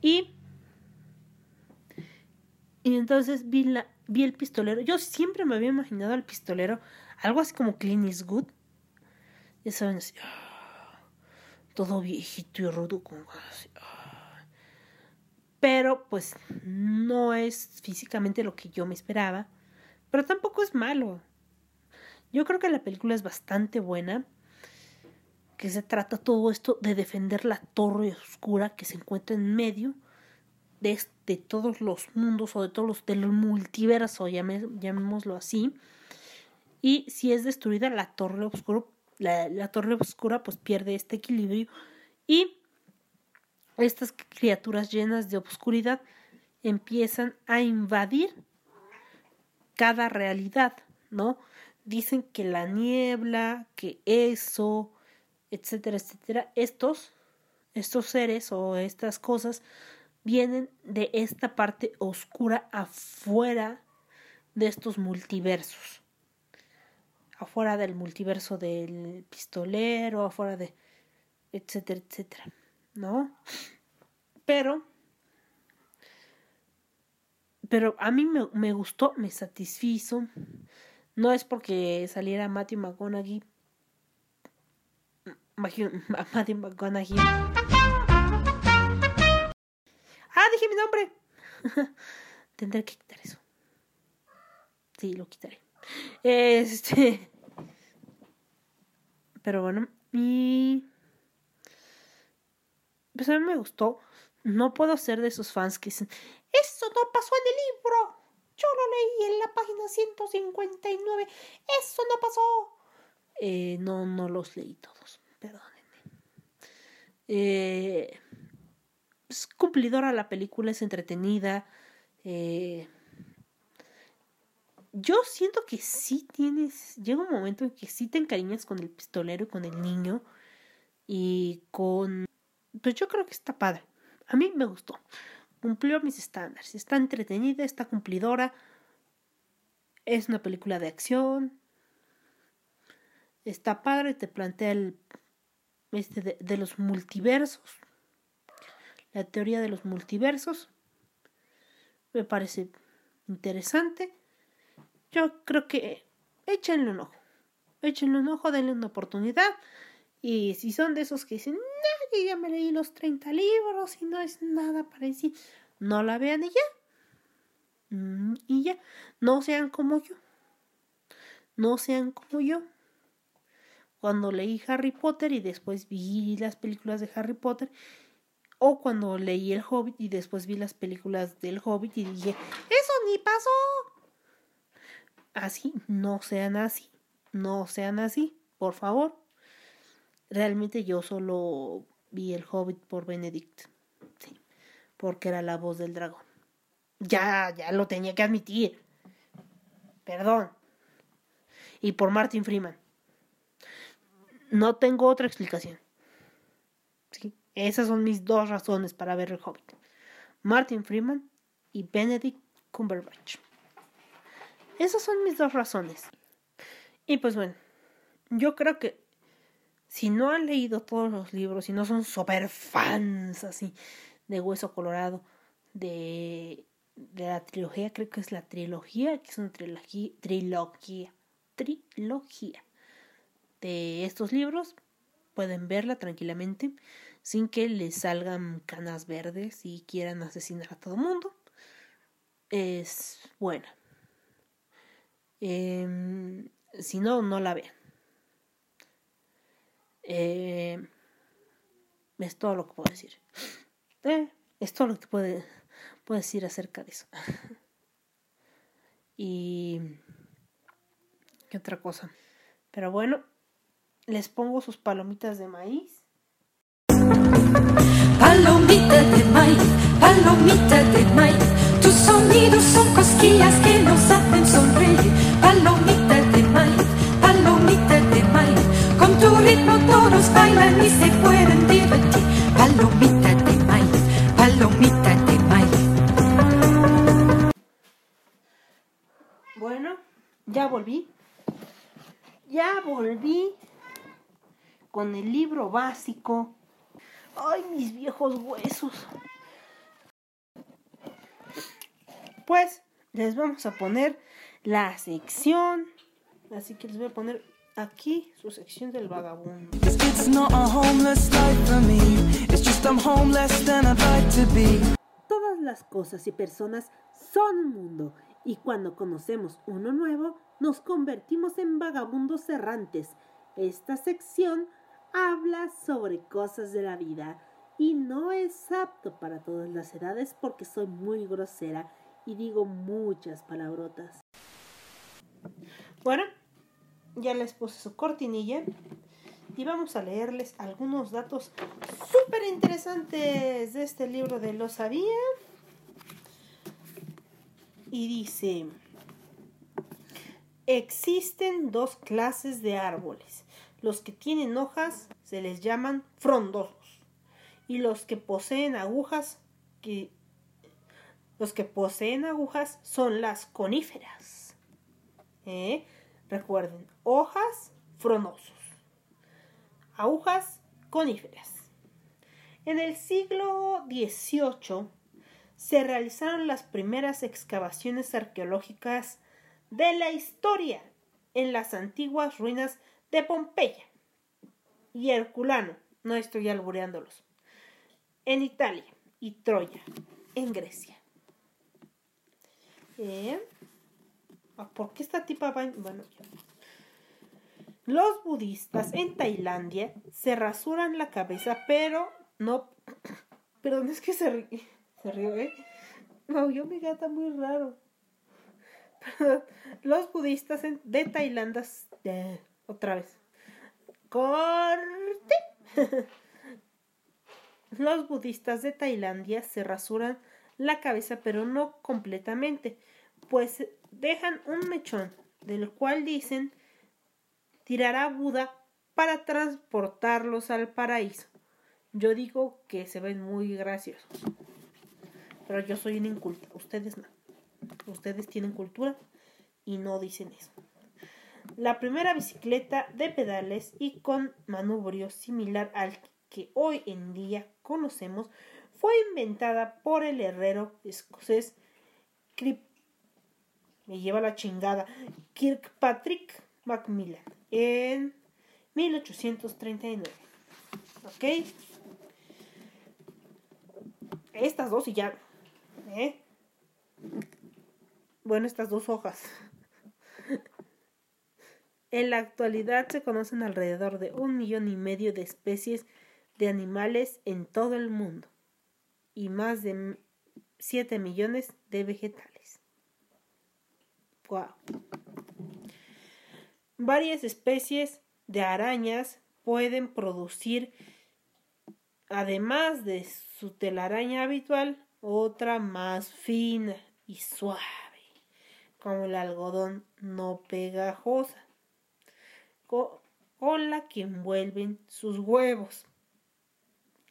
Y. Y entonces vi, la, vi el pistolero. Yo siempre me había imaginado al pistolero algo así como Clint Eastwood. Ya saben, así todo viejito y rudo como así. Pero pues no es físicamente lo que yo me esperaba, pero tampoco es malo. Yo creo que la película es bastante buena, que se trata todo esto de defender la torre oscura que se encuentra en medio de, todos los mundos o de todos los del multiverso, llamémoslo así. Y si es destruida la torre oscura, la, torre oscura pues pierde este equilibrio y estas criaturas llenas de obscuridad empiezan a invadir cada realidad, ¿no? Dicen que la niebla, que eso, etcétera, etcétera, estos, estos seres o estas cosas vienen de esta parte oscura afuera de estos multiversos afuera del multiverso del pistolero, afuera de etcétera, etcétera, ¿no? Pero, pero a mí me, me gustó, me satisfizo. No es porque saliera Matthew McConaughey. Matthew McConaughey. Ah, dije mi nombre. (laughs) Tendré que quitar eso. Sí, lo quitaré. Este. Pero bueno, y. Pues a mí me gustó. No puedo ser de esos fans que dicen: Eso no pasó en el libro. Yo lo leí en la página 159. Eso no pasó. Eh, no, no los leí todos. Eh, es cumplidora la película, es entretenida. Eh, yo siento que sí tienes, llega un momento en que sí te encariñas con el pistolero y con el niño y con... Pues yo creo que está padre. A mí me gustó. Cumplió mis estándares. Está entretenida, está cumplidora. Es una película de acción. Está padre, te plantea el... Este de, los multiversos. La teoría de los multiversos. Me parece interesante yo creo que échenle un ojo. Échenle un ojo, denle una oportunidad. Y si son de esos que dicen, yo ya me leí los 30 libros y no es nada parecido, no la vean y ya. Mm, y ya, no sean como yo. No sean como yo. Cuando leí Harry Potter y después vi las películas de Harry Potter, o cuando leí El Hobbit y después vi las películas del Hobbit y dije, eso ni pasó. Así, no sean así, no sean así, por favor. Realmente yo solo vi El Hobbit por Benedict, sí, porque era la voz del dragón. Ya, ya lo tenía que admitir. Perdón. Y por Martin Freeman. No tengo otra explicación. ¿Sí? Esas son mis dos razones para ver el Hobbit. Martin Freeman y Benedict Cumberbatch. Esas son mis dos razones. Y pues bueno, yo creo que si no han leído todos los libros, y no son super fans así de Hueso Colorado, de, de la trilogía, creo que es la trilogía, que es una trilogía, trilogía, trilogía de estos libros, pueden verla tranquilamente sin que les salgan canas verdes y quieran asesinar a todo el mundo. Es buena. Eh, si no, no la vean. Eh, es todo lo que puedo decir. Eh, es todo lo que puedo decir acerca de eso. (laughs) y... ¿Qué otra cosa? Pero bueno, les pongo sus palomitas de maíz. Palomita de maíz, palomita de maíz, tus sonidos son cosquillas que nos hacen sonreír. Palomita de maíz, palomita de maíz, con tu ritmo todos bailan y se pueden divertir. Palomita de maíz, palomita de maíz. Bueno, ya volví. Ya volví con el libro básico. Ay, mis viejos huesos. Pues les vamos a poner la sección. Así que les voy a poner aquí su sección del vagabundo. It's not a homeless life for me. It's just I'm home less than I'd like to be. Todas las cosas y personas son un mundo y cuando conocemos uno nuevo nos convertimos en vagabundos errantes. Esta sección habla sobre cosas de la vida y no es apto para todas las edades porque soy muy grosera y digo muchas palabrotas. Bueno, ya les puse su cortinilla y vamos a leerles algunos datos súper interesantes de este libro de Lo Sabía. Y dice, existen dos clases de árboles. Los que tienen hojas se les llaman frondosos y los que poseen agujas que los que poseen agujas son las coníferas. ¿Eh? Recuerden, hojas frondosos, agujas coníferas. En el siglo XVIII se realizaron las primeras excavaciones arqueológicas de la historia en las antiguas ruinas de Pompeya y Herculano, no estoy albureándolos, en Italia y Troya, en Grecia. Eh, ¿Por qué esta tipa va? en- Bueno, ya. Los budistas en Tailandia se rasuran la cabeza, pero no. (clears throat) Perdón, es que se, ri- (laughs) se rió, ¿eh? Yo mi gata muy raro. (laughs) Perdón. Los budistas de Tailandia. Otra vez. Corte. (laughs) Los budistas de Tailandia se rasuran la cabeza, pero no completamente, pues dejan un mechón, del cual dicen tirará Buda para transportarlos al paraíso. Yo digo que se ven muy graciosos. Pero yo soy una inculta, ustedes no. Ustedes tienen cultura y no dicen eso. La primera bicicleta de pedales y con manubrio similar al que hoy en día conocemos fue inventada por el herrero escocés me lleva la chingada. Kirkpatrick Macmillan en 1839. ¿Ok? Estas dos y ya. ¿eh? Bueno, estas dos hojas. En la actualidad se conocen alrededor de un millón y medio de especies de animales en todo el mundo y más de 7 millones de vegetales. Wow. Varias especies de arañas pueden producir, además de su telaraña habitual, otra más fina y suave, como el algodón no pegajosa, con la que envuelven sus huevos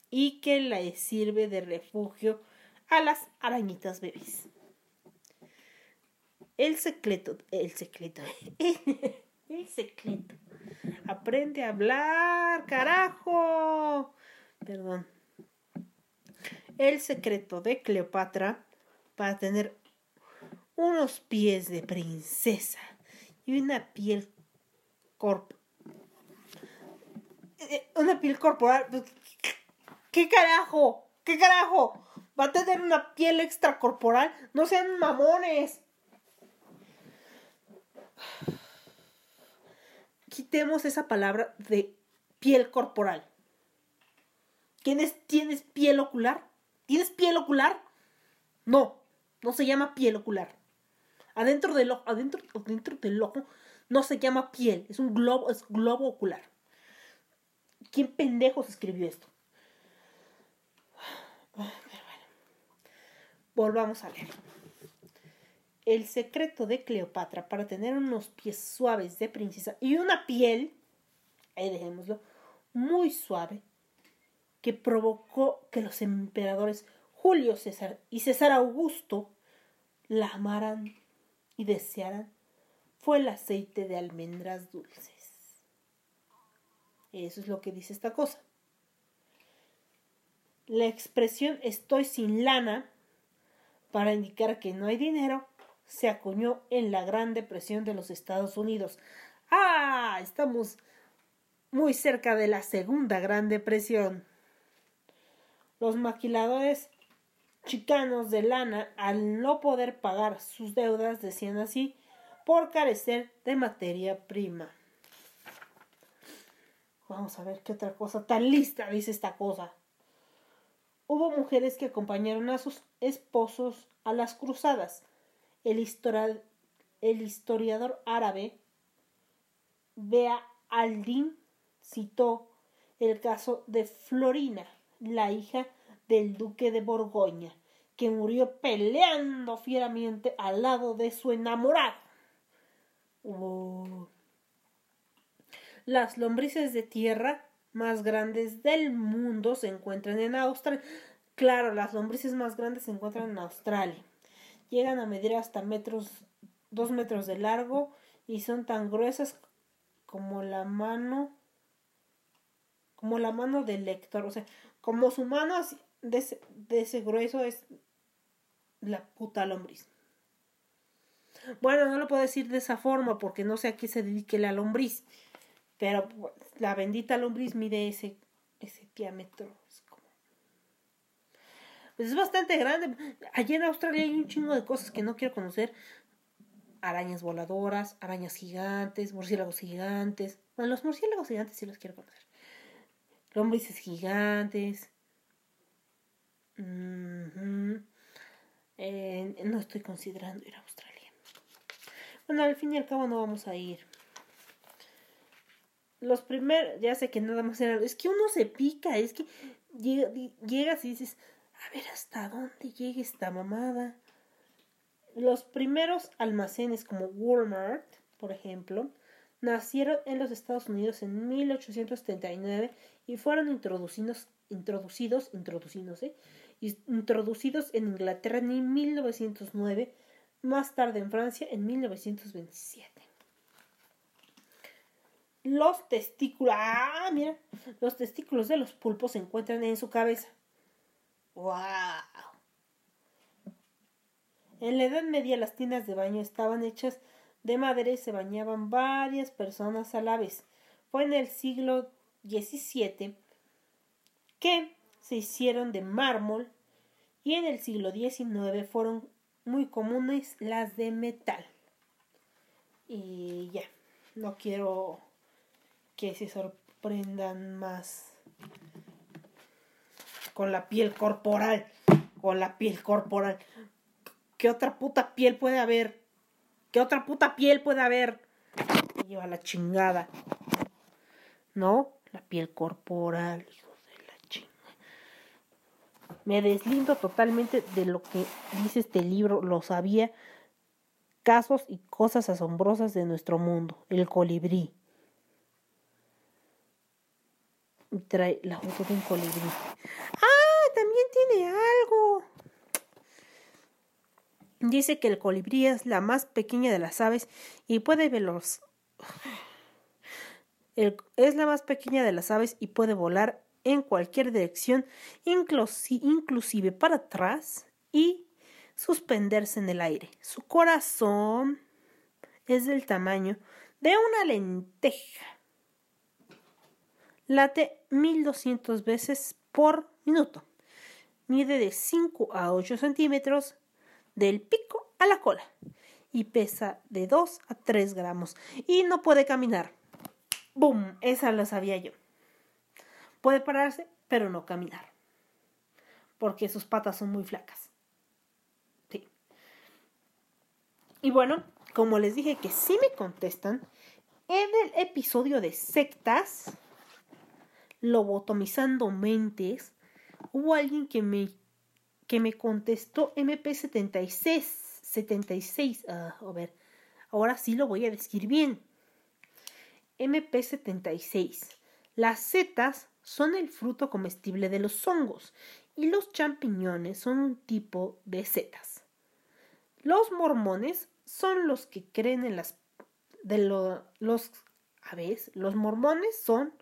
y que les sirve de refugio a las arañitas bebés. El secreto, el secreto, (laughs) el secreto. Aprende a hablar, carajo. Perdón. El secreto de Cleopatra para tener unos pies de princesa y una piel corp eh, una piel corporal pues, ¿Qué carajo? ¿Qué carajo? ¿Va a tener una piel extracorporal? No sean mamones. Quitemos esa palabra de piel corporal. ¿Tienes, ¿Tienes piel ocular? ¿Tienes piel ocular? No, no se llama piel ocular. Adentro del ojo, adentro, adentro del ojo no se llama piel, es un globo, es globo ocular. ¿Quién pendejos escribió esto? Volvamos a leer. El secreto de Cleopatra para tener unos pies suaves de princesa y una piel, ahí dejémoslo, muy suave, que provocó que los emperadores Julio César y César Augusto la amaran y desearan, fue el aceite de almendras dulces. Eso es lo que dice esta cosa. La expresión estoy sin lana para indicar que no hay dinero se acuñó en la Gran Depresión de los Estados Unidos. ¡Ah! Estamos muy cerca de la Segunda Gran Depresión. Los maquiladores chicanos de lana, al no poder pagar sus deudas, decían así, por carecer de materia prima. Vamos a ver qué otra cosa tan lista dice esta cosa. Hubo mujeres que acompañaron a sus esposos a las cruzadas. El, historiador árabe Bea Aldin citó el caso de Florina, la hija del duque de Borgoña, que murió peleando fieramente al lado de su enamorado. Las lombrices de tierra más grandes del mundo se encuentran en Australia. Claro, las lombrices más grandes se encuentran en Australia. Llegan a medir hasta metros, dos metros de largo y son tan gruesas como la mano, como la mano del lector. O sea, como su mano de ese, de ese grueso es la puta lombriz. Bueno, no lo puedo decir de esa forma porque no sé a qué se dedique la lombriz. Pero la bendita lombriz mide ese, ese diámetro. Es como... Pues es bastante grande. Allí en Australia hay un chingo de cosas que no quiero conocer. Arañas voladoras, arañas gigantes, murciélagos gigantes. Bueno, los murciélagos gigantes sí los quiero conocer. Lombrices gigantes. no estoy considerando ir a Australia. Bueno, al fin y al cabo no vamos a ir los primeros, ya sé que nada más eran, es que uno se pica, es que llegas y dices, a ver hasta dónde llega esta mamada. Los primeros almacenes como Walmart, por ejemplo, nacieron en los Estados Unidos en 1839 y fueron introducidos, introducidos, introducidos, ¿eh? introducidos en Inglaterra en 1909, más tarde en Francia en 1927. Los testículos. Ah, mira. Los testículos de los pulpos se encuentran en su cabeza. ¡Wow! En la Edad Media las tinas de baño estaban hechas de madera y se bañaban varias personas a la vez. Fue en el siglo XVII que se hicieron de mármol y en el siglo XIX fueron muy comunes las de metal. Y ya, no quiero que se sorprendan más con la piel corporal, con la piel corporal. ¿Qué otra puta piel puede haber? ¿Qué otra puta piel puede haber? Lleva la chingada. ¿No? La piel corporal. Me deslindo totalmente de lo que dice este libro. Lo sabía. Casos y cosas asombrosas de nuestro mundo. El colibrí. Trae la foto de un colibrí. ¡Ah! También tiene algo. Dice que el colibrí es la más pequeña de las aves y puede veloz. El- es la más pequeña de las aves y puede volar en cualquier dirección, inclusi- inclusive para atrás y suspenderse en el aire. Su corazón es del tamaño de una lenteja. Late 1200 veces por minuto. Mide de 5 a 8 centímetros del pico a la cola y pesa de 2 a 3 gramos y no puede caminar. ¡Bum! Esa lo sabía yo. Puede pararse, pero no caminar. Porque sus patas son muy flacas. Sí. Y bueno, como les dije que sí me contestan, en el episodio de sectas, lobotomizando mentes, hubo alguien que me, que me contestó MP76. 76. ah, a ver, ahora sí lo voy a decir bien. MP76. Las setas son el fruto comestible de los hongos y los champiñones son un tipo de setas. Los mormones son los que creen en las de lo- los a ver, los mormones son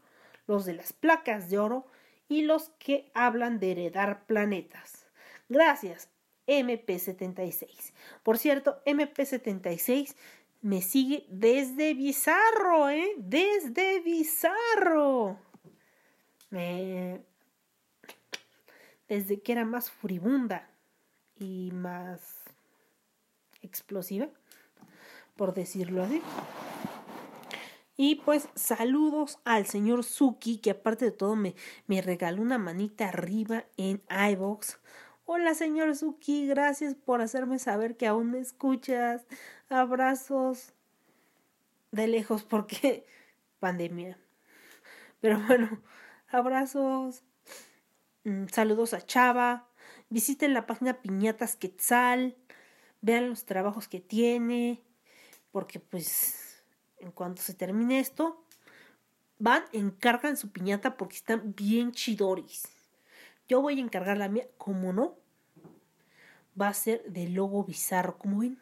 los de las placas de oro y los que hablan de heredar planetas. Gracias, MP76. Por cierto, MP76 me sigue desde Bizarro, ¿eh? Desde Bizarro. Desde que era más furibunda y más explosiva, por decirlo así. Y pues saludos al señor Suki, que aparte de todo me, me regaló una manita arriba en iVox. Hola señor Suki, gracias por hacerme saber que aún me escuchas. Abrazos de lejos porque pandemia. Pero bueno, abrazos. Mm, Saludos a Chava. Visiten la página Piñatas Quetzal. Vean los trabajos que tiene. Porque pues en cuanto se termine esto, van, encargan su piñata porque están bien chidoris. Yo voy a encargar la mía, como no, va a ser de logo bizarro, como ven,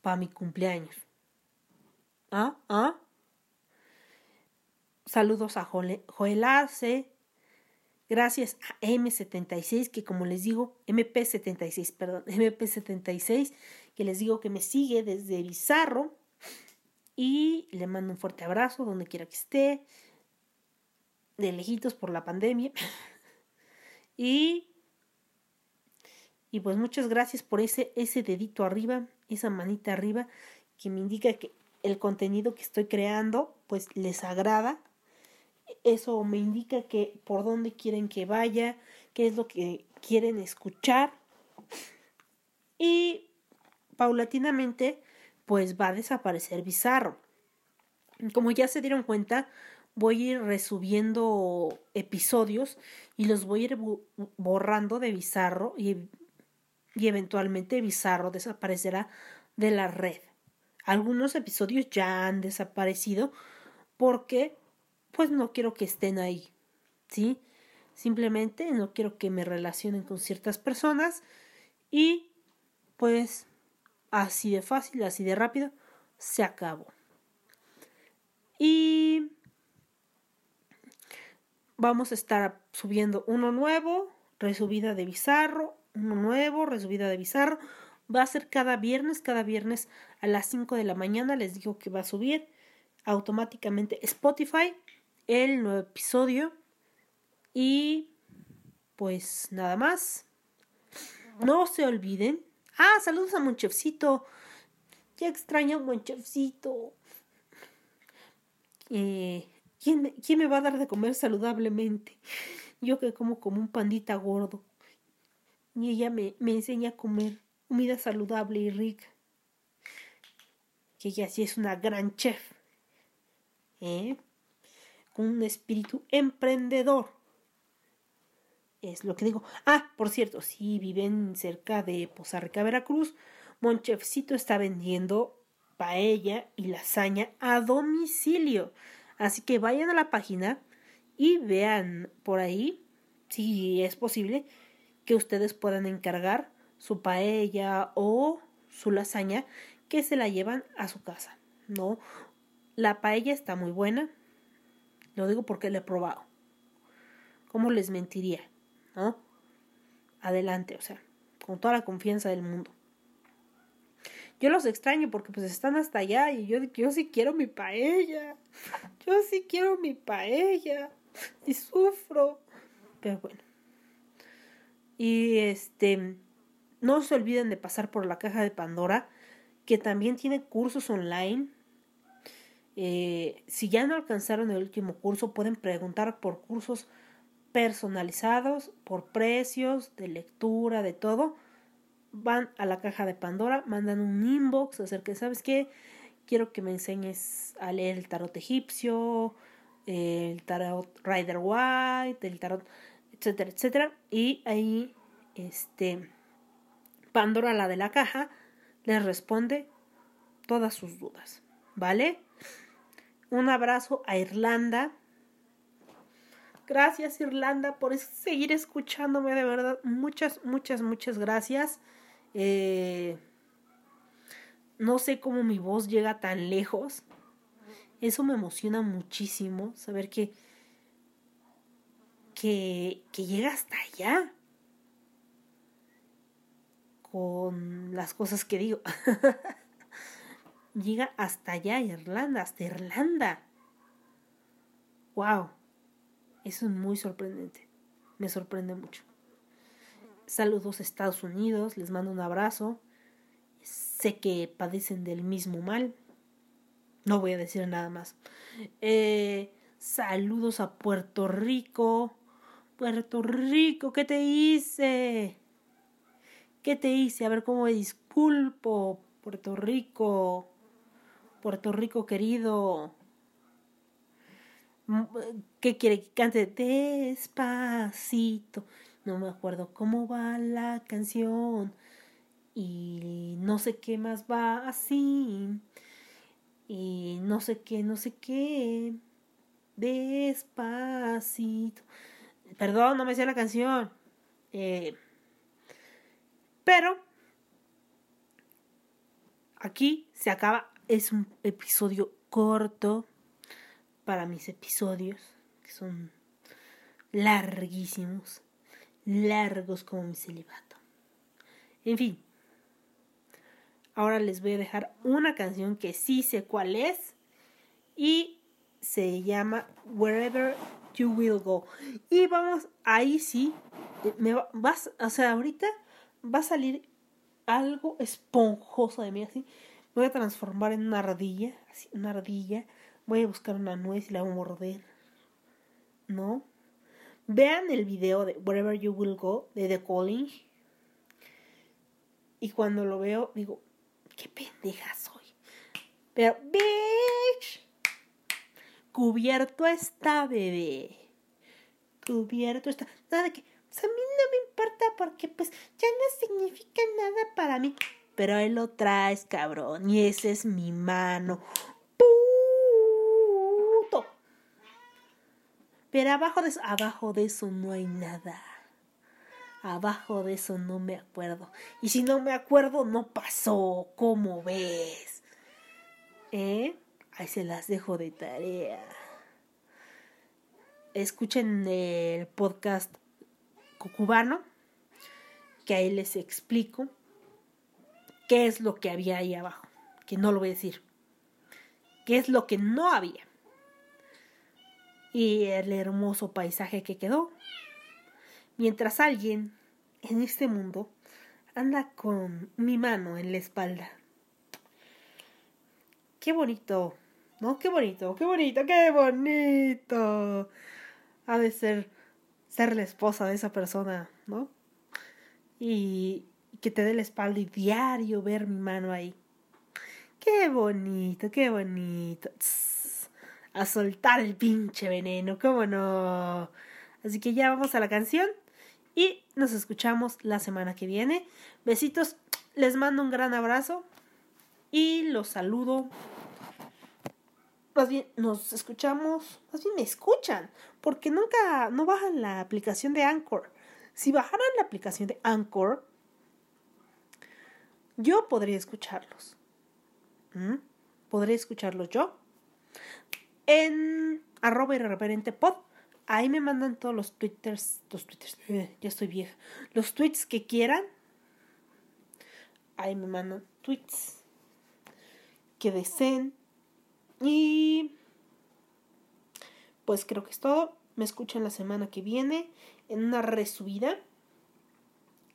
para mi cumpleaños. Ah, ah. Saludos a Jole- Joel Arce. Gracias a M76, que como les digo, MP76, perdón, (laughs) MP76, que les digo que me sigue desde Bizarro. Y le mando un fuerte abrazo donde quiera que esté. De lejitos por la pandemia. (laughs) y, y pues muchas gracias por ese, ese dedito arriba, esa manita arriba, que me indica que el contenido que estoy creando pues les agrada. Eso me indica que por dónde quieren que vaya, qué es lo que quieren escuchar. Y paulatinamente pues va a desaparecer Bizarro. Como ya se dieron cuenta, voy a ir resubiendo episodios y los voy a ir borrando de Bizarro y, y eventualmente Bizarro desaparecerá de la red. Algunos episodios ya han desaparecido porque pues no quiero que estén ahí, ¿sí? Simplemente no quiero que me relacionen con ciertas personas y pues así de fácil, así de rápido, se acabó. Y vamos a estar subiendo uno nuevo, resubida de Bizarro, uno nuevo, resubida de Bizarro. Va a ser cada viernes, cada viernes a las 5 de la mañana. Les digo que va a subir automáticamente Spotify el nuevo episodio. Y pues nada más. No se olviden. Ah, saludos a Monchefcito. Ya extraño a Monchefcito. Eh, ¿quién, me, ¿Quién me va a dar de comer saludablemente? Yo que como como un pandita gordo. Y ella me, me enseña a comer comida saludable y rica. Que ella sí es una gran chef. ¿Eh? Con un espíritu emprendedor. Es lo que digo. Ah, por cierto, si viven cerca de Poza Rica, Veracruz, Monchefcito está vendiendo paella y lasaña a domicilio. Así que vayan a la página y vean por ahí, si es posible, que ustedes puedan encargar su paella o su lasaña que se la llevan a su casa. No, la paella está muy buena. Lo digo porque la he probado. ¿Cómo les mentiría? ¿No? Adelante, o sea, con toda la confianza del mundo. Yo los extraño porque pues están hasta allá y yo, yo sí quiero mi paella. Yo sí quiero mi paella. Y sufro. Pero bueno. Y este, no se olviden de pasar por la caja de Pandora, que también tiene cursos online. Eh, si ya no alcanzaron el último curso, pueden preguntar por cursos personalizados, por precios, de lectura, de todo van a la caja de Pandora, mandan un inbox acerca de, ¿sabes qué? Quiero que me enseñes a leer el tarot egipcio, el tarot Rider White, el tarot, etcétera, etcétera. Y ahí, este, Pandora, la de la caja, les responde todas sus dudas, ¿vale? Un abrazo a Irlanda. Gracias Irlanda por seguir escuchándome, de verdad. Muchas, muchas, muchas gracias. Eh, no sé cómo mi voz llega tan lejos. Eso me emociona muchísimo, saber que, que, que llega hasta allá con las cosas que digo. (laughs) llega hasta allá, Irlanda, hasta Irlanda. Wow, eso es muy sorprendente. Me sorprende mucho. Saludos a Estados Unidos, les mando un abrazo. Sé que padecen del mismo mal. No voy a decir nada más. Eh, saludos a Puerto Rico. Puerto Rico, ¿qué te hice? ¿Qué te hice? A ver cómo me disculpo. Puerto Rico. Puerto Rico querido. ¿Qué quiere que cante? Despacito no me acuerdo cómo va la canción y no sé qué más va así y no sé qué, no sé qué, despacito. Perdón, no me sé la canción. Eh, pero aquí se acaba, es un episodio corto para mis episodios, que son larguísimos largos como mi celibato. En fin, ahora les voy a dejar una canción que sí sé cuál es y se llama Wherever You Will Go. Y vamos, ahí sí, me vas, o sea, ahorita va a salir algo esponjoso de mí así. Voy a transformar en una ardilla, así, una ardilla. Voy a buscar una nuez y la voy a morder. ¿No? Vean el video de Wherever You Will Go de The Calling. Y cuando lo veo, digo, qué pendeja soy. Pero, bitch, cubierto está, bebé. Cubierto está. Nada que, pues a mí no me importa porque pues ya no significa nada para mí. Pero ahí lo traes, cabrón. Y esa es mi mano. Pero abajo de eso, abajo de eso no hay nada. Abajo de eso no me acuerdo. Y si no me acuerdo, no pasó. ¿Cómo ves? ¿Eh? Ahí se las dejo de tarea. Escuchen el podcast cubano. que ahí les explico qué es lo que había ahí abajo, que no lo voy a decir, qué es lo que no había y el hermoso paisaje que quedó, mientras alguien en este mundo anda con mi mano en la espalda. Qué bonito, ¿no? Qué bonito, qué bonito, qué bonito. Ha de ser ser la esposa de esa persona, ¿no? Y que te dé la espalda y diario ver mi mano ahí. Qué bonito, qué bonito. a soltar el pinche veneno, ¿cómo no? Así que ya vamos a la canción y nos escuchamos la semana que viene. Besitos, les mando un gran abrazo y los saludo. Más bien, nos escuchamos, más bien me escuchan, porque nunca, no bajan la aplicación de Anchor. Si bajaran la aplicación de Anchor, yo podría escucharlos. ¿Mm? Escucharlos yo. En arroba irreverente pod Ahí me mandan todos los twitters, los twitters, eh, ya estoy vieja, los tweets que quieran. Ahí me mandan tweets que deseen. Y pues creo que es todo. Me escuchan la semana que viene en una resubida.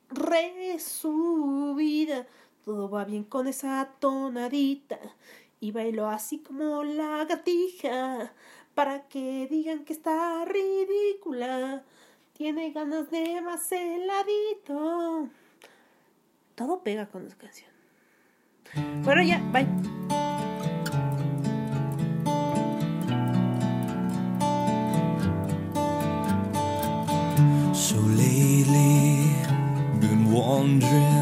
Resubida. Todo va bien con esa tonadita. Y bailo así como la gatija para que digan que está ridícula. Tiene ganas de más heladito. Todo pega con esa canción. Bueno, ya, bye. So lately, been wondering